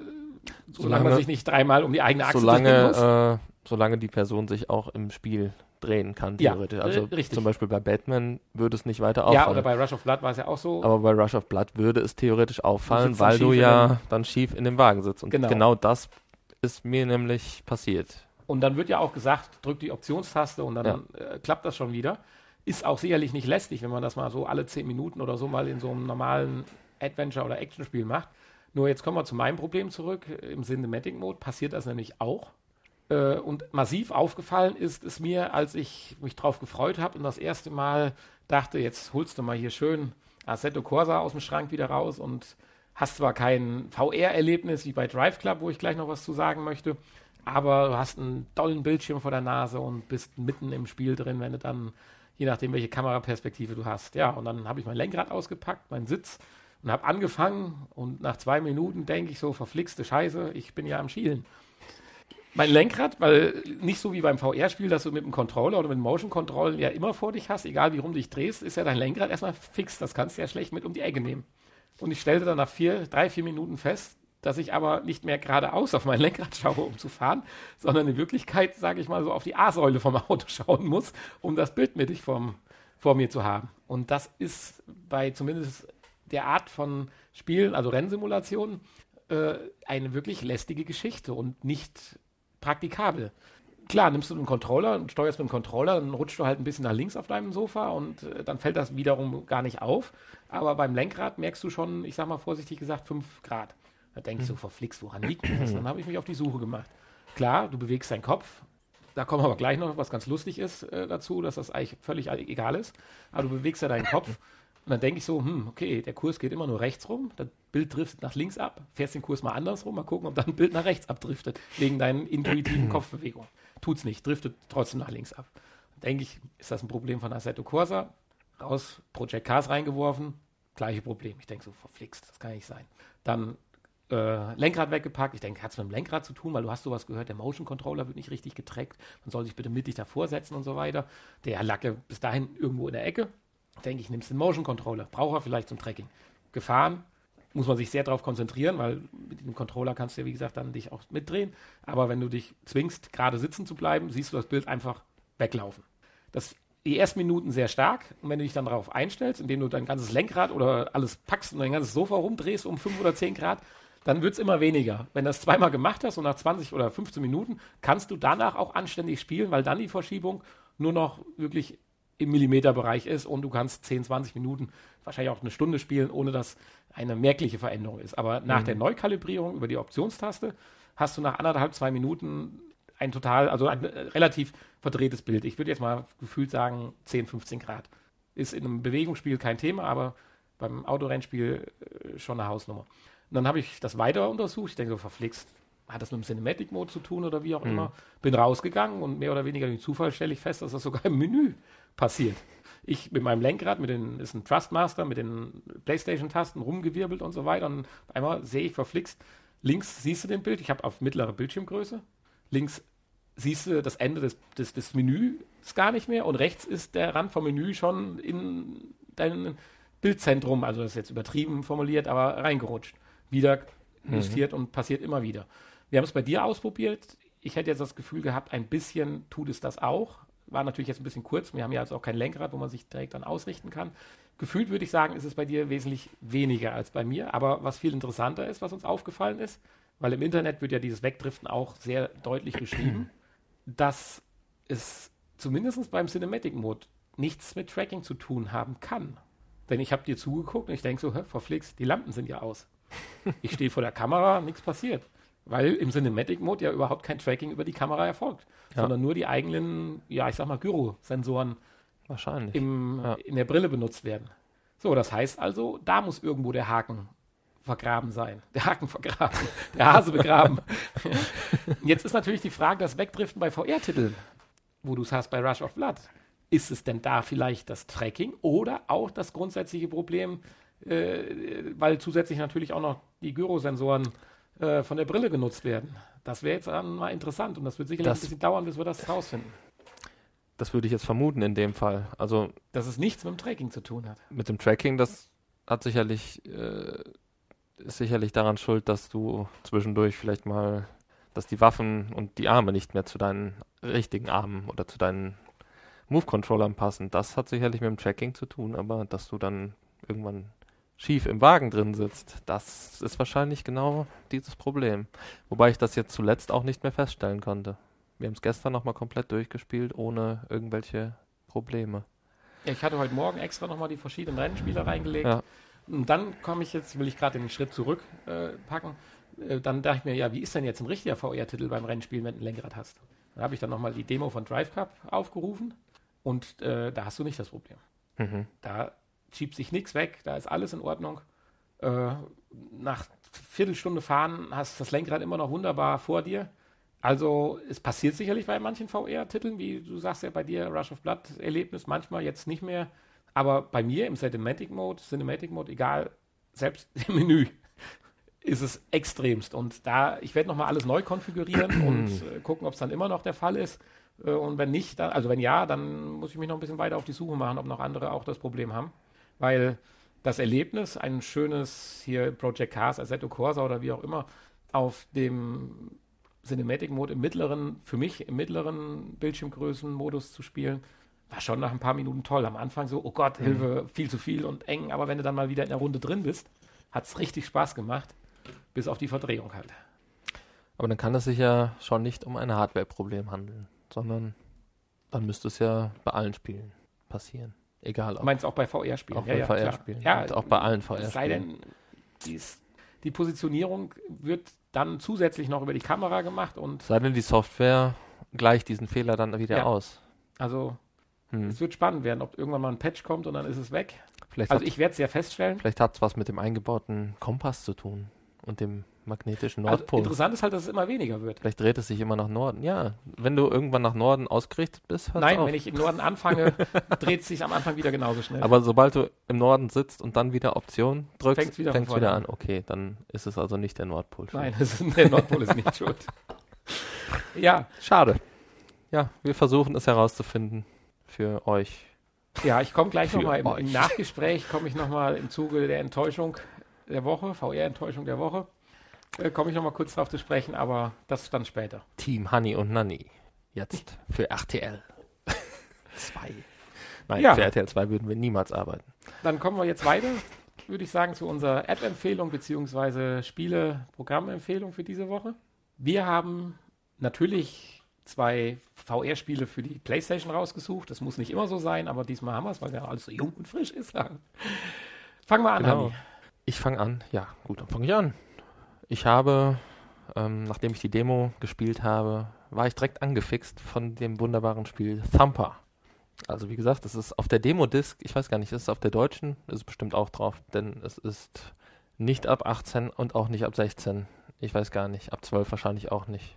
solange, man Solange- sich nicht dreimal um die eigene Achse drehen muss. Solange, äh, solange die Person sich auch im Spiel drehen kann, Ja, theoretisch. also äh, richtig. zum Beispiel bei Batman würde es nicht weiter ja, auffallen. oder bei Rush of Blood war es ja auch so. aber bei Rush of Blood würde es theoretisch auffallen, weil du ja dann schief in dem Wagen sitzt. Und Genau. genau, das ist mir nämlich passiert. Und dann wird ja auch gesagt, drück die Optionstaste und dann Ja. äh, klappt das schon wieder. Ist auch sicherlich nicht lästig, wenn man das mal so alle 10 Minuten oder so mal in so einem normalen Adventure- oder Actionspiel macht. Nur jetzt kommen wir zu meinem Problem zurück. Im Cinematic-Mode passiert das nämlich auch. Äh, und massiv aufgefallen ist es mir, als ich mich drauf gefreut habe und das erste Mal dachte, jetzt holst du mal hier schön Assetto Corsa aus dem Schrank wieder raus und hast zwar kein VR-Erlebnis wie bei Drive Club, wo ich gleich noch was zu sagen möchte, aber du hast einen tollen Bildschirm vor der Nase und bist mitten im Spiel drin, wenn du dann, je nachdem, welche Kameraperspektive du hast. Ja, und dann habe ich mein Lenkrad ausgepackt, meinen Sitz und habe angefangen und nach zwei Minuten denke ich so, verflixte Scheiße, ich bin ja am Schielen. Mein Lenkrad, weil nicht so wie beim VR-Spiel, dass du mit dem Controller oder mit dem Motion Control ja immer vor dich hast, egal wie rum dich drehst, ist ja dein Lenkrad erstmal fix. Das kannst du ja schlecht mit um die Ecke nehmen. Und ich stellte dann nach vier, drei, vier Minuten fest, dass ich aber nicht mehr geradeaus auf mein Lenkrad schaue, um zu fahren, sondern in Wirklichkeit, sage ich mal, so auf die A-Säule vom Auto schauen muss, um das Bild mittig vom, vor mir zu haben. Und das ist bei zumindest der Art von Spielen, also Rennsimulationen, äh, eine wirklich lästige Geschichte und nicht praktikabel. Klar, nimmst du einen Controller und steuerst mit dem Controller, dann rutschst du halt ein bisschen nach links auf deinem Sofa und äh, dann fällt das wiederum gar nicht auf. Aber beim Lenkrad merkst du schon, ich sag mal vorsichtig gesagt, 5 Grad. Da denke ich so, verflixt, woran liegt das? Dann habe ich mich auf die Suche gemacht. Klar, du bewegst deinen Kopf. Da kommen wir aber gleich noch, was ganz lustig ist äh, dazu, dass das eigentlich völlig egal ist. Aber du bewegst ja deinen Kopf. Und dann denke ich so, hm, okay, der Kurs geht immer nur rechts rum, das Bild driftet nach links ab, fährst den Kurs mal andersrum, mal gucken, ob dann ein Bild nach rechts abdriftet, wegen deinen intuitiven Kopfbewegungen. Tut's nicht, driftet trotzdem nach links ab. Dann denke ich, ist das ein Problem von Assetto Corsa? Raus, Project Cars reingeworfen, gleiche Problem. Ich denke so, verflixt, das kann nicht sein. Dann äh, Lenkrad weggepackt. Ich denke, hat es mit dem Lenkrad zu tun, weil du hast sowas gehört, der Motion Controller wird nicht richtig getrackt. Man soll sich bitte mittig davor setzen und so weiter. Der lag ja bis dahin irgendwo in der Ecke. Denke ich, nimmst den Motion Controller. Braucht er vielleicht zum Tracking. Gefahren, muss man sich sehr darauf konzentrieren, weil mit dem Controller kannst du ja, wie gesagt, dann dich auch mitdrehen. Aber wenn du dich zwingst, gerade sitzen zu bleiben, siehst du das Bild einfach weglaufen. Das die ersten Minuten sehr stark und wenn du dich dann darauf einstellst, indem du dein ganzes Lenkrad oder alles packst und dein ganzes Sofa rumdrehst um 5 oder 10 Grad, dann wird es immer weniger. Wenn du das zweimal gemacht hast und nach 20 oder 15 Minuten kannst du danach auch anständig spielen, weil dann die Verschiebung nur noch wirklich im Millimeterbereich ist und du kannst 10, 20 Minuten, wahrscheinlich auch eine Stunde spielen, ohne dass eine merkliche Veränderung ist. Aber nach mhm. der Neukalibrierung über die Optionstaste hast du nach anderthalb, zwei Minuten ein total, also ein äh, relativ verdrehtes Bild. Ich würde jetzt mal gefühlt sagen 10, 15 Grad. Ist in einem Bewegungsspiel kein Thema, aber beim Autorennspiel äh, schon eine Hausnummer. Und dann habe ich das weiter untersucht. Ich denke so, verflixt, hat das mit dem Cinematic Mode zu tun oder wie auch mhm. immer. Bin rausgegangen und mehr oder weniger durch Zufall stelle ich fest, dass das sogar im Menü passiert. Ich mit meinem Lenkrad, mit den, ist ein Trustmaster, mit den Playstation-Tasten rumgewirbelt und so weiter. Und einmal sehe ich verflixt, links siehst du den Bild, ich habe auf mittlere Bildschirmgröße, links siehst du das Ende des, des, des Menüs gar nicht mehr und rechts ist der Rand vom Menü schon in dein Bildzentrum, also das ist jetzt übertrieben formuliert, aber reingerutscht. Wieder mhm. justiert mhm. und passiert immer wieder. Wir haben es bei dir ausprobiert. Ich hätte jetzt das Gefühl gehabt, ein bisschen tut es das auch. War natürlich jetzt ein bisschen kurz. Wir haben ja also auch kein Lenkrad, wo man sich direkt dann ausrichten kann. Gefühlt würde ich sagen, ist es bei dir wesentlich weniger als bei mir. Aber was viel interessanter ist, was uns aufgefallen ist, weil im Internet wird ja dieses Wegdriften auch sehr deutlich beschrieben, dass es zumindest beim Cinematic Mode nichts mit Tracking zu tun haben kann. Denn ich habe dir zugeguckt und ich denke so, hä, verflixt, die Lampen sind ja aus. Ich stehe vor der Kamera, nichts passiert. Weil im Cinematic Mode ja überhaupt kein Tracking über die Kamera erfolgt, ja. sondern nur die eigenen, ja, ich sag mal, Gyro-Sensoren Wahrscheinlich. Im, ja. in der Brille benutzt werden. So, das heißt also, da muss irgendwo der Haken vergraben sein. Der Haken vergraben, der Hase begraben. Jetzt ist natürlich die Frage, das Wegdriften bei VR-Titeln, wo du es hast bei Rush of Blood. Ist es denn da vielleicht das Tracking oder auch das grundsätzliche Problem, äh, weil zusätzlich natürlich auch noch die Gyrosensoren äh, von der Brille genutzt werden? Das wäre jetzt mal interessant und das wird sicherlich das, ein bisschen dauern, bis wir das rausfinden. Das würde ich jetzt vermuten in dem Fall. Also, dass es nichts mit dem Tracking zu tun hat. Mit dem Tracking, das hat sicherlich äh, ist sicherlich daran schuld, dass du zwischendurch vielleicht mal, dass die Waffen und die Arme nicht mehr zu deinen richtigen Armen oder zu deinen Move-Controllern passen. Das hat sicherlich mit dem Tracking zu tun, aber dass du dann irgendwann schief im Wagen drin sitzt, das ist wahrscheinlich genau dieses Problem. Wobei ich das jetzt zuletzt auch nicht mehr feststellen konnte. Wir haben es gestern nochmal komplett durchgespielt, ohne irgendwelche Probleme. Ja, ich hatte heute Morgen extra nochmal die verschiedenen Rennspiele reingelegt. Ja. Und dann komme ich jetzt, will ich gerade den Schritt zurückpacken. Äh, äh, dann dachte ich mir, ja, wie ist denn jetzt ein richtiger VR-Titel beim Rennspielen, wenn du ein Lenkrad hast? Dann habe ich dann nochmal die Demo von Drive Cup aufgerufen und äh, da hast du nicht das Problem. Mhm. Da schiebt sich nichts weg, da ist alles in Ordnung. Äh, nach Viertelstunde fahren hast das Lenkrad immer noch wunderbar vor dir. Also es passiert sicherlich bei manchen VR-Titeln, wie du sagst ja bei dir Rush of Blood-Erlebnis, manchmal jetzt nicht mehr aber bei mir im Cinematic Mode, Cinematic Mode, egal, selbst im Menü, ist es extremst. Und da, ich werde nochmal alles neu konfigurieren und äh, gucken, ob es dann immer noch der Fall ist. Äh, und wenn nicht, dann, also wenn ja, dann muss ich mich noch ein bisschen weiter auf die Suche machen, ob noch andere auch das Problem haben. Weil das Erlebnis, ein schönes hier Project Cars, Assetto Corsa oder wie auch immer, auf dem Cinematic Mode im mittleren, für mich im mittleren Bildschirmgrößenmodus zu spielen, war schon nach ein paar Minuten toll. Am Anfang so, oh Gott, Hilfe, mhm. viel zu viel und eng. Aber wenn du dann mal wieder in der Runde drin bist, hat es richtig Spaß gemacht. Bis auf die Verdrehung halt. Aber dann kann es sich ja schon nicht um ein Hardware-Problem handeln, sondern dann müsste es ja bei allen Spielen passieren. Egal. Ob du meinst auch bei VR-Spielen? Auch ja, bei ja, VR-Spielen. Ja, und auch bei allen VR-Spielen. Sei denn, dies, die Positionierung wird dann zusätzlich noch über die Kamera gemacht und. Sei denn, die Software gleicht diesen Fehler dann wieder ja. aus. Also hm. Es wird spannend werden, ob irgendwann mal ein Patch kommt und dann ist es weg. Vielleicht also ich werde es ja feststellen. Vielleicht hat es was mit dem eingebauten Kompass zu tun und dem magnetischen Also Nordpol. interessant ist halt, dass es immer weniger wird. Vielleicht dreht es sich immer nach Norden. Ja, wenn du irgendwann nach Norden ausgerichtet bist, hört's Nein, auf. wenn ich im Norden anfange, dreht es sich am Anfang wieder genauso schnell. Aber sobald du im Norden sitzt und dann wieder Option drückst, Fängt's wieder fängt's wieder, vorne an. Okay, dann ist es also nicht der Nordpol. Nein, ist, der Nordpol ist nicht schuld. Ja, Schade. Ja, wir versuchen es herauszufinden für euch. ja, ich komme gleich nochmal im, im. Nachgespräch, komme ich nochmal im Zuge der Enttäuschung der Woche, VR-Enttäuschung der Woche, äh, komme ich nochmal kurz drauf zu sprechen, aber das dann später. Team Honey und Nanny. Jetzt für RTL 2. Nein, Ja. für RTL 2 würden wir niemals arbeiten. Dann kommen wir jetzt weiter, würde ich sagen, zu unserer App-Empfehlung bzw. Spiele-Programmempfehlung für diese Woche. Wir haben natürlich zwei VR-Spiele für die PlayStation rausgesucht. Das muss nicht immer so sein, aber diesmal haben wir es, weil ja alles so jung und frisch ist. Fangen wir an, Genau. Hanni. Ich fange an. Ja, gut, dann fange ich an. Ich habe, ähm, nachdem ich die Demo gespielt habe, war ich direkt angefixt von dem wunderbaren Spiel Thumper. Also wie gesagt, es ist auf der Demo-Disc, ich weiß gar nicht, ist es auf der deutschen? Ist es bestimmt auch drauf, denn es ist nicht ab 18 und auch nicht ab 16. Ich weiß gar nicht, ab 12 wahrscheinlich auch nicht.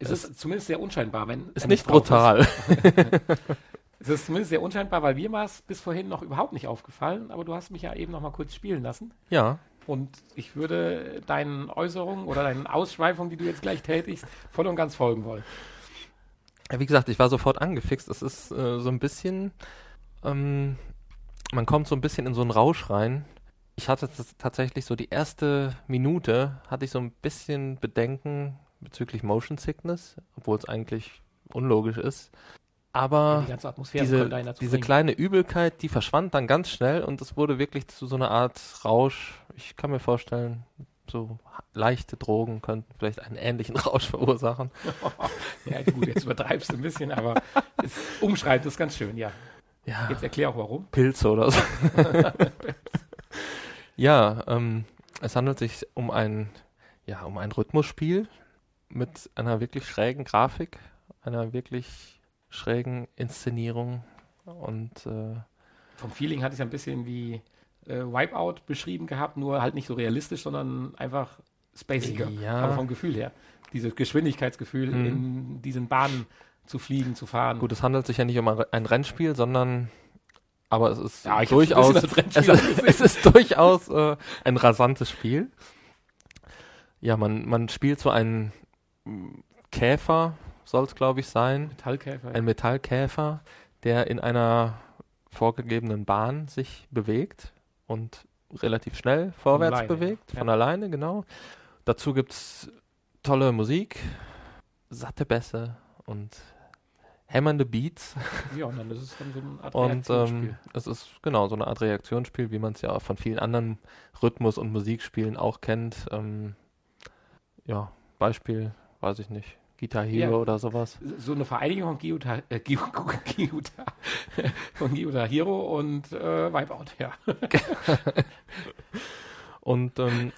Es ist zumindest sehr unscheinbar, wenn. Ist nicht es brutal. Es ist zumindest sehr unscheinbar, weil mir war es bis vorhin noch überhaupt nicht aufgefallen, aber du hast mich ja eben noch mal kurz spielen lassen. Ja, Und ich würde deinen Äußerungen oder deinen Ausschweifungen, die du jetzt gleich tätigst, voll und ganz folgen wollen. Wie gesagt, ich war sofort angefixt. Es ist äh, so ein bisschen, ähm, man kommt so ein bisschen in so einen Rausch rein. Ich hatte tatsächlich so die erste Minute, hatte ich so ein bisschen Bedenken bezüglich Motion Sickness, obwohl es eigentlich unlogisch ist. Aber die ganze Atmosphäre diese, diese kleine Übelkeit, die verschwand dann ganz schnell und es wurde wirklich zu so einer Art Rausch. Ich kann mir vorstellen, so leichte Drogen könnten vielleicht einen ähnlichen Rausch verursachen. Ja, gut, jetzt übertreibst du ein bisschen, aber es umschreibt es ganz schön, ja. Ja. Jetzt erklär auch warum. Pilze oder so. ja, ähm, es handelt sich um ein, ja, um ein Rhythmusspiel mit einer wirklich schrägen Grafik, einer wirklich schrägen Inszenierung und äh, Vom Feeling hatte ich ein bisschen wie äh, Wipeout beschrieben gehabt, nur halt nicht so realistisch, sondern einfach spaciger. Ja. Aber vom Gefühl her. Dieses Geschwindigkeitsgefühl, Mhm. in diesen Bahnen zu fliegen, zu fahren. gut, es handelt sich ja nicht um ein Rennspiel, sondern aber es ist Ja, durchaus, es, es ist durchaus äh, ein rasantes Spiel. Ja, man, man spielt so einen Käfer, soll es glaube ich sein, Metallkäfer. ein Metallkäfer, der in einer vorgegebenen Bahn sich bewegt und relativ schnell vorwärts alleine, bewegt, ja. von alleine, genau. Dazu gibt es tolle Musik, satte Bässe und hämmernde Beats. ja, und dann ist es dann so eine Art Und ähm, es ist genau so eine Art Reaktionsspiel, wie man es ja auch von vielen anderen Rhythmus- und Musikspielen auch kennt. Ähm, ja, Beispiel, weiß ich nicht, Guitar Hero Ja. oder sowas. so eine Vereinigung von Guitar, äh, Gu- Gu- Guitar, von Guitar Hero und äh, Wipeout, ja. Und ähm,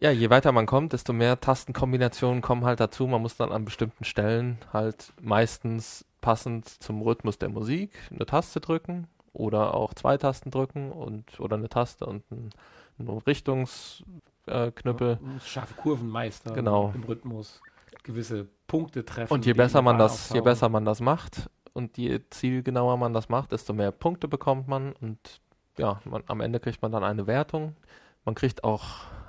ja, je weiter man kommt, desto mehr Tastenkombinationen kommen halt dazu. Man muss dann an bestimmten Stellen halt meistens passend zum Rhythmus der Musik eine Taste drücken oder auch zwei Tasten drücken und oder eine Taste und ein, ein Richtungsknüppel. Äh. Scharfe Kurvenmeister Genau. im Rhythmus, gewisse Punkte treffen. Und je besser man das, je besser man das macht und je zielgenauer man das macht, desto mehr Punkte bekommt man und ja, man, am Ende kriegt man dann eine Wertung. Man kriegt auch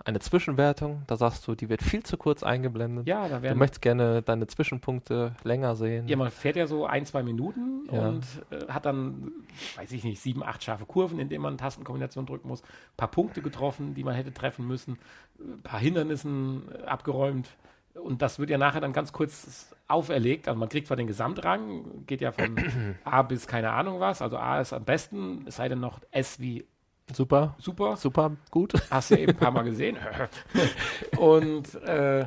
eine Zwischenwertung. Da sagst du, die wird viel zu kurz eingeblendet. Ja, da du werden möchtest gerne deine Zwischenpunkte länger sehen. Ja, man fährt ja so ein, zwei Minuten Ja. und äh, hat dann, weiß ich nicht, sieben, acht scharfe Kurven, in denen man Tastenkombinationen drücken muss. Ein paar Punkte getroffen, die man hätte treffen müssen. Ein paar Hindernissen äh, abgeräumt. Und das wird ja nachher dann ganz kurz auferlegt. Also man kriegt zwar den Gesamtrang, geht ja von A bis keine Ahnung was. Also A ist am besten, es sei denn noch S wie Super, super. super gut. Hast du ja eben ein paar Mal gesehen. Und äh,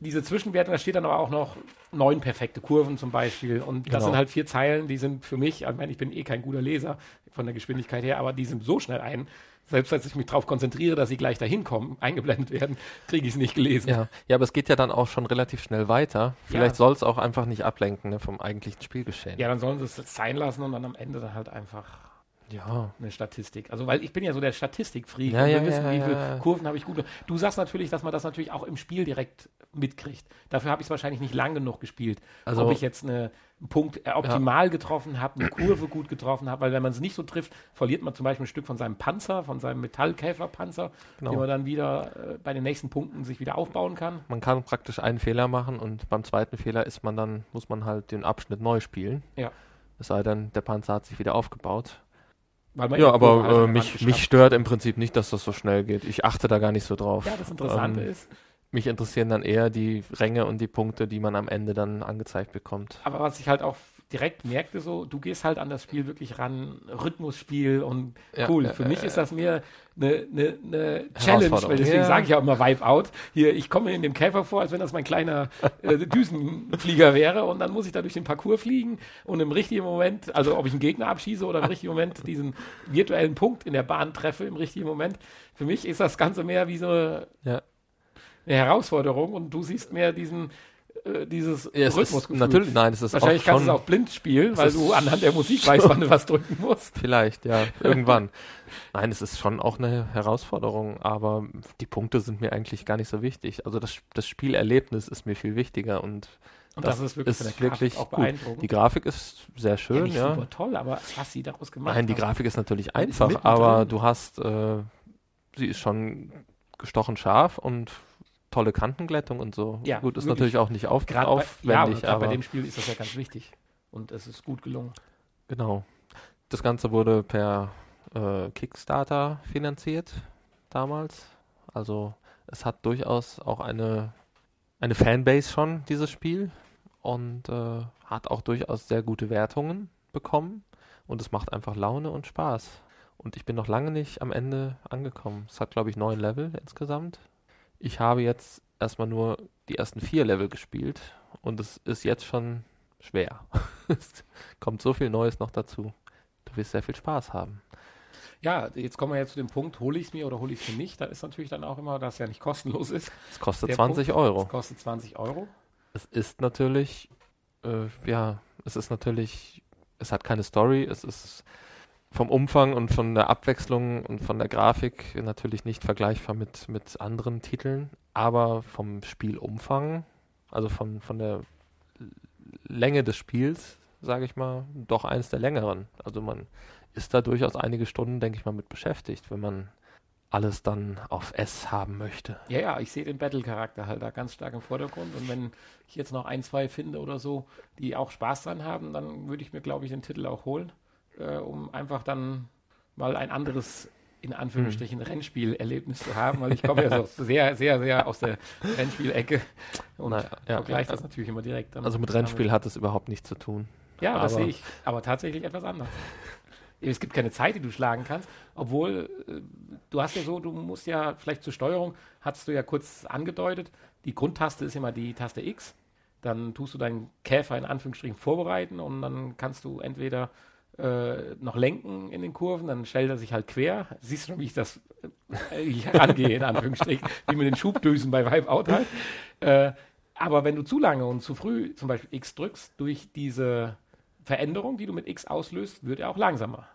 diese Zwischenwertung, da steht dann aber auch noch neun perfekte Kurven zum Beispiel. Und das Genau. sind halt vier Zeilen, die sind für mich, ich meine, ich bin eh kein guter Leser von der Geschwindigkeit her, aber die sind so schnell ein. Selbst als ich mich darauf konzentriere, dass sie gleich dahin kommen, eingeblendet werden, kriege ich es nicht gelesen. Ja. ja, aber es geht ja dann auch schon relativ schnell weiter. Vielleicht Ja. soll es auch einfach nicht ablenken ne, vom eigentlichen Spielgeschehen. Ja, dann sollen sie es sein lassen und dann am Ende dann halt einfach Ja. Eine Statistik. Also, weil ich bin ja so der Statistikfreak. Ja, ja, wir wissen, ja, wie viele. Kurven habe ich gut. Du sagst natürlich, dass man das natürlich auch im Spiel direkt mitkriegt. Dafür habe ich es wahrscheinlich nicht lang genug gespielt. Also- Ob ich jetzt eine, einen Punkt äh, optimal getroffen habe, eine Kurve gut getroffen habe, weil wenn man es nicht so trifft, verliert man zum Beispiel ein Stück von seinem Panzer, von seinem Metallkäferpanzer, Genau. den man dann wieder äh, bei den nächsten Punkten sich wieder aufbauen kann. Man kann praktisch einen Fehler machen und beim zweiten Fehler ist man dann, muss man halt den Abschnitt neu spielen. Ja. Es sei denn, der Panzer hat sich wieder aufgebaut. Ja, aber äh, mich, mich stört im Prinzip nicht, dass das so schnell geht. Ich achte da gar nicht so drauf. Ja, das Interessante Ähm, ist, Mich interessieren dann eher die Ränge und die Punkte, die man am Ende dann angezeigt bekommt. aber was ich halt auch direkt merkte, so, du gehst halt an das Spiel wirklich ran, Rhythmusspiel und Ja, cool. ja, Für mich ist das mehr eine, eine, eine Challenge, weil deswegen Ja. sage ich ja auch immer Wipeout. Hier, ich komme in dem Käfer vor, als wenn das mein kleiner äh, Düsenflieger wäre und dann muss ich da durch den Parcours fliegen und im richtigen Moment, also ob ich einen Gegner abschieße oder im richtigen Moment diesen virtuellen Punkt in der Bahn treffe, im richtigen Moment. Für mich ist das Ganze mehr wie so eine, Ja. eine Herausforderung und du siehst mehr diesen äh, dieses Ja, ist, Rhythmusgefühl. natürlich, nein, es ist Wahrscheinlich auch kannst du es auch blind spielen, weil ist- du anhand der Musik weißt, wann du was drücken musst. Vielleicht, ja, irgendwann. Nein, es ist schon auch eine Herausforderung, aber die Punkte sind mir eigentlich gar nicht so wichtig. Also das, das Spielerlebnis ist mir viel wichtiger und Und Das das, ist wirklich ist wirklich gut. beeindruckend. die Grafik ist sehr ja, schön, nicht ja. super toll, aber was sie daraus gemacht Nein, die haben. Grafik ist natürlich ist einfach, mittendrin. aber du hast, äh, sie ist schon gestochen scharf und tolle Kantenglättung und so. Ja, Gut, ist wirklich. natürlich auch nicht auf, Gerade bei, ja, aufwendig, aber bei dem Spiel ist das ja ganz wichtig. Und es ist gut gelungen. genau. Das Ganze wurde per äh, Kickstarter finanziert damals. Also es hat durchaus auch eine, eine Fanbase schon, dieses Spiel. Und äh, hat auch durchaus sehr gute Wertungen bekommen. Und es macht einfach Laune und Spaß. Und ich bin noch lange nicht am Ende angekommen. Es hat, glaube ich, neun Level insgesamt. Ich habe jetzt erstmal nur die ersten vier Level gespielt. Und es ist jetzt schon schwer. es kommt so viel Neues noch dazu. Du wirst sehr viel Spaß haben. Ja, jetzt kommen wir jetzt zu dem Punkt, hole ich es mir oder hole ich es mir nicht. Da ist natürlich dann auch immer, dass es ja nicht kostenlos ist. Es kostet Der 20 Punkt, Euro. Es kostet 20 Euro. Es ist natürlich, äh, ja, es ist natürlich, es hat keine Story, es ist vom Umfang und von der Abwechslung und von der Grafik natürlich nicht vergleichbar mit, mit anderen Titeln, aber vom Spielumfang, also von, von der Länge des Spiels, sage ich mal, doch eins der längeren. Also man ist da durchaus einige Stunden, denke ich mal, mit beschäftigt, wenn man alles dann auf S haben möchte. Ja, ja, ich sehe den Battle-Charakter halt da ganz stark im Vordergrund. Und wenn ich jetzt noch ein, zwei finde oder so, die auch Spaß dran haben, dann würde ich mir, glaube ich, den Titel auch holen, äh, um einfach dann mal ein anderes, in Anführungsstrichen, Rennspielerlebnis zu haben, weil ich komme ja so sehr, sehr, sehr aus der Rennspielecke und Na, ja, vergleiche ja. das natürlich immer direkt. Also mit Rennspiel hat es überhaupt nichts zu tun. Ja, das aber- sehe ich, aber tatsächlich etwas anders. Es gibt keine Zeit, die du schlagen kannst, obwohl äh, du hast ja so, du musst ja vielleicht zur Steuerung, hast du ja kurz angedeutet, die Grundtaste ist immer die Taste X, dann tust du deinen Käfer in Anführungsstrichen vorbereiten und dann kannst du entweder äh, noch lenken in den Kurven, dann stellt er sich halt quer. Siehst du, wie ich das äh, ich herangehe, in Anführungsstrichen, wie mit den Schubdüsen bei Wipeout halt. Äh, aber wenn du zu lange und zu früh zum Beispiel X drückst, durch diese Veränderung, die du mit X auslöst, wird er auch langsamer.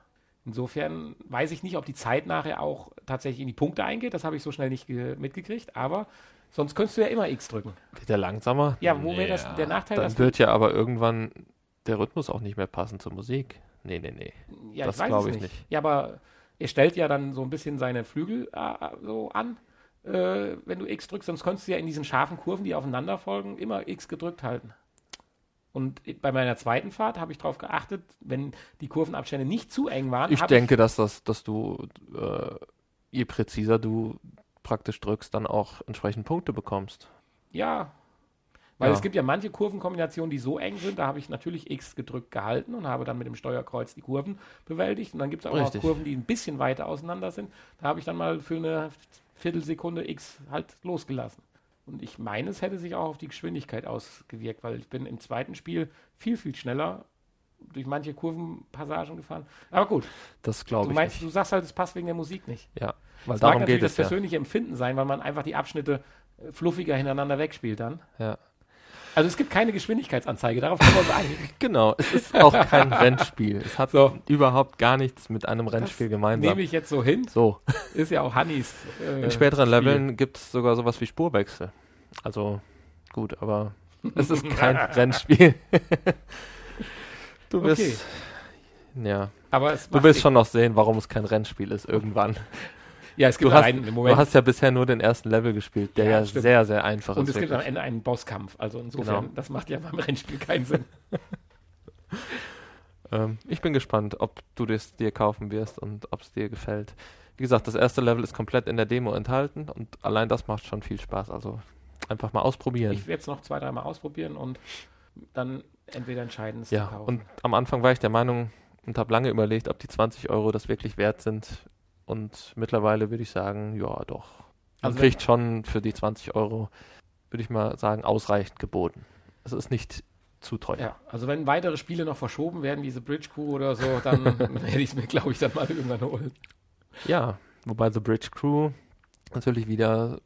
Insofern weiß ich nicht, ob die Zeit nachher auch tatsächlich in die Punkte eingeht. Das habe ich so schnell nicht ge- mitgekriegt. Aber sonst könntest du ja immer X drücken. Wird der langsamer? Ja, wo wäre das der Nachteil? Dann wird ja aber irgendwann der Rhythmus auch nicht mehr passen zur Musik. Nee, nee, nee. ja, das ich weiß glaube ich nicht. Ja, aber er stellt ja dann so ein bisschen seine Flügel äh, so an, äh, wenn du X drückst. Sonst könntest du ja in diesen scharfen Kurven, die aufeinander folgen, immer X gedrückt halten. Und bei meiner zweiten Fahrt habe ich darauf geachtet, wenn die Kurvenabstände nicht zu eng waren. Ich denke, dass, das, dass du, äh, je präziser du praktisch drückst, dann auch entsprechend Punkte bekommst. Ja. Weil Ja. es gibt ja manche Kurvenkombinationen, die so eng sind, da habe ich natürlich X gedrückt gehalten und habe dann mit dem Steuerkreuz die Kurven bewältigt. Und dann gibt es auch. Kurven, die ein bisschen weiter auseinander sind. Da habe ich dann mal für eine Viertelsekunde X halt losgelassen. Und ich meine, es hätte sich auch auf die Geschwindigkeit ausgewirkt, weil ich bin im zweiten Spiel viel, viel schneller durch manche Kurvenpassagen gefahren. Aber gut, Das du glaube ich meinst, nicht. du sagst halt, es passt wegen der Musik nicht. Ja, weil Das mag darum natürlich geht das es ja. persönliche Empfinden sein, weil man einfach die Abschnitte äh, fluffiger hintereinander wegspielt dann. ja. Also es gibt keine Geschwindigkeitsanzeige, darauf können wir uns einigen. Genau, es ist auch kein Rennspiel. Es hat So. überhaupt gar nichts mit einem Rennspiel gemeinsam. Nehme ich jetzt so hin. So, Ist ja auch Hannis. Äh, in späteren Spiel. Leveln gibt es sogar sowas wie Spurwechsel. Also gut, aber es ist kein Rennspiel. du wirst, Okay. ja, Aber es du wirst schon noch sehen, warum es kein Rennspiel ist irgendwann. Ja, es gibt Du hast, einen im du hast ja bisher nur den ersten Level gespielt, der Ja, ja, sehr, sehr einfach und ist. es gibt am wirklich. Ende einen Bosskampf. Also insofern, Genau. das macht ja beim Rennspiel keinen Sinn. Ähm, ich bin gespannt, ob du das dir kaufen wirst und ob es dir gefällt. Wie gesagt, das erste Level ist komplett in der Demo enthalten und allein das macht schon viel Spaß. Also einfach mal ausprobieren. Ich werde es noch zwei, dreimal ausprobieren und dann entweder entscheiden, es ja, zu kaufen. und am Anfang war ich der Meinung und habe lange überlegt, ob die 20 Euro das wirklich wert sind. Und mittlerweile würde ich sagen, ja, doch. Man Also kriegt schon für die 20 Euro, würde ich mal sagen, ausreichend geboten. Es ist nicht zu teuer. ja, also wenn weitere Spiele noch verschoben werden, diese Bridge Crew oder so, dann werde ich es mir, glaube ich, dann mal irgendwann holen. Ja, wobei The Bridge Crew natürlich wieder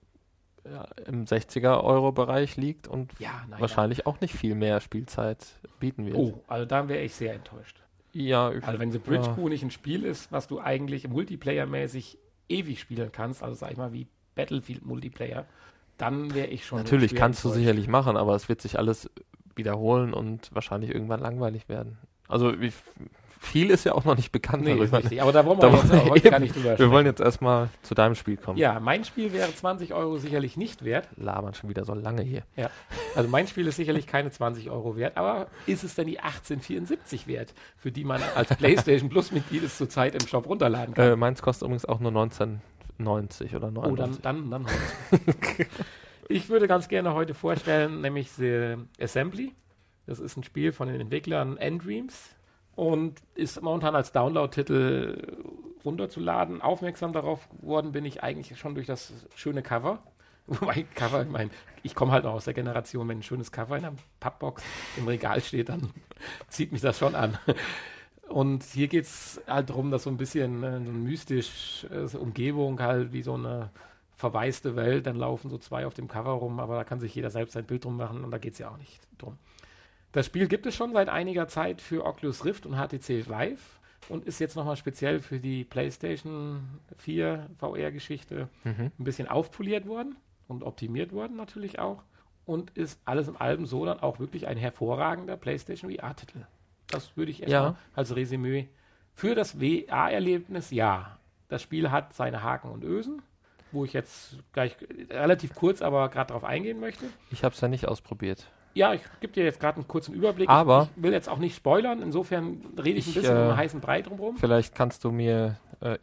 ja, im 60er-Euro-Bereich liegt und Ja, nein. wahrscheinlich auch nicht viel mehr Spielzeit bieten wird. Oh, also da wäre ich sehr enttäuscht. Ja, ich, Also wenn The Bridge ja. Crew nicht ein Spiel ist, was du eigentlich Multiplayer-mäßig ewig spielen kannst, also sag ich mal wie Battlefield Multiplayer, dann wäre ich schon natürlich kannst du sicherlich machen, aber es wird sich alles wiederholen und wahrscheinlich irgendwann langweilig werden. Also wie, viel ist ja auch noch nicht bekannt Nee, darüber. richtig. Aber da wollen Da wir jetzt wollen auch wir heute gar eben- nicht drüber Wir sprechen. wollen jetzt erstmal zu deinem Spiel kommen. Ja, mein Spiel wäre 20 Euro sicherlich nicht wert. Labern schon wieder so lange hier. Also mein Spiel ist sicherlich keine 20 Euro wert, aber ist es denn die 1874 wert, für die man als PlayStation Plus Mitglied es zurzeit im Shop runterladen kann? Äh, meins kostet übrigens auch nur 1990 oder 99. oh, dann, dann, dann heute. ich würde ganz gerne heute vorstellen, nämlich The Assembly. Das ist ein Spiel von den Entwicklern Endreams und ist momentan als Download-Titel runterzuladen. Aufmerksam darauf geworden bin ich eigentlich schon durch das schöne Cover. Wobei Cover, ich meine, ich komme halt noch aus der Generation, wenn ein schönes Cover in einer Pappbox im Regal steht, dann zieht mich das schon an. Und hier geht es halt darum, dass so ein bisschen äh, so mystisch äh, Umgebung halt wie so eine verwaiste Welt, dann laufen so zwei auf dem Cover rum, aber da kann sich jeder selbst sein Bild drum machen und da geht es ja auch nicht drum. Das Spiel gibt es schon seit einiger Zeit für Oculus Rift und HTC Vive und ist jetzt nochmal speziell für die PlayStation 4 VR-Geschichte Mhm. ein bisschen aufpoliert worden und optimiert worden natürlich auch und ist alles im allem so dann auch wirklich ein hervorragender PlayStation VR-Titel. Das würde ich erstmal Ja. als Resümee für das VR-Erlebnis, ja. Das Spiel hat seine Haken und Ösen, wo ich jetzt gleich relativ kurz aber gerade darauf eingehen möchte. Ich habe es ja nicht ausprobiert. Ja, ich gebe dir jetzt gerade einen kurzen Überblick. Aber- ich will jetzt auch nicht spoilern, insofern rede ich ein Ich, bisschen um äh, einen heißen Brei drumherum. Vielleicht kannst du mir, äh,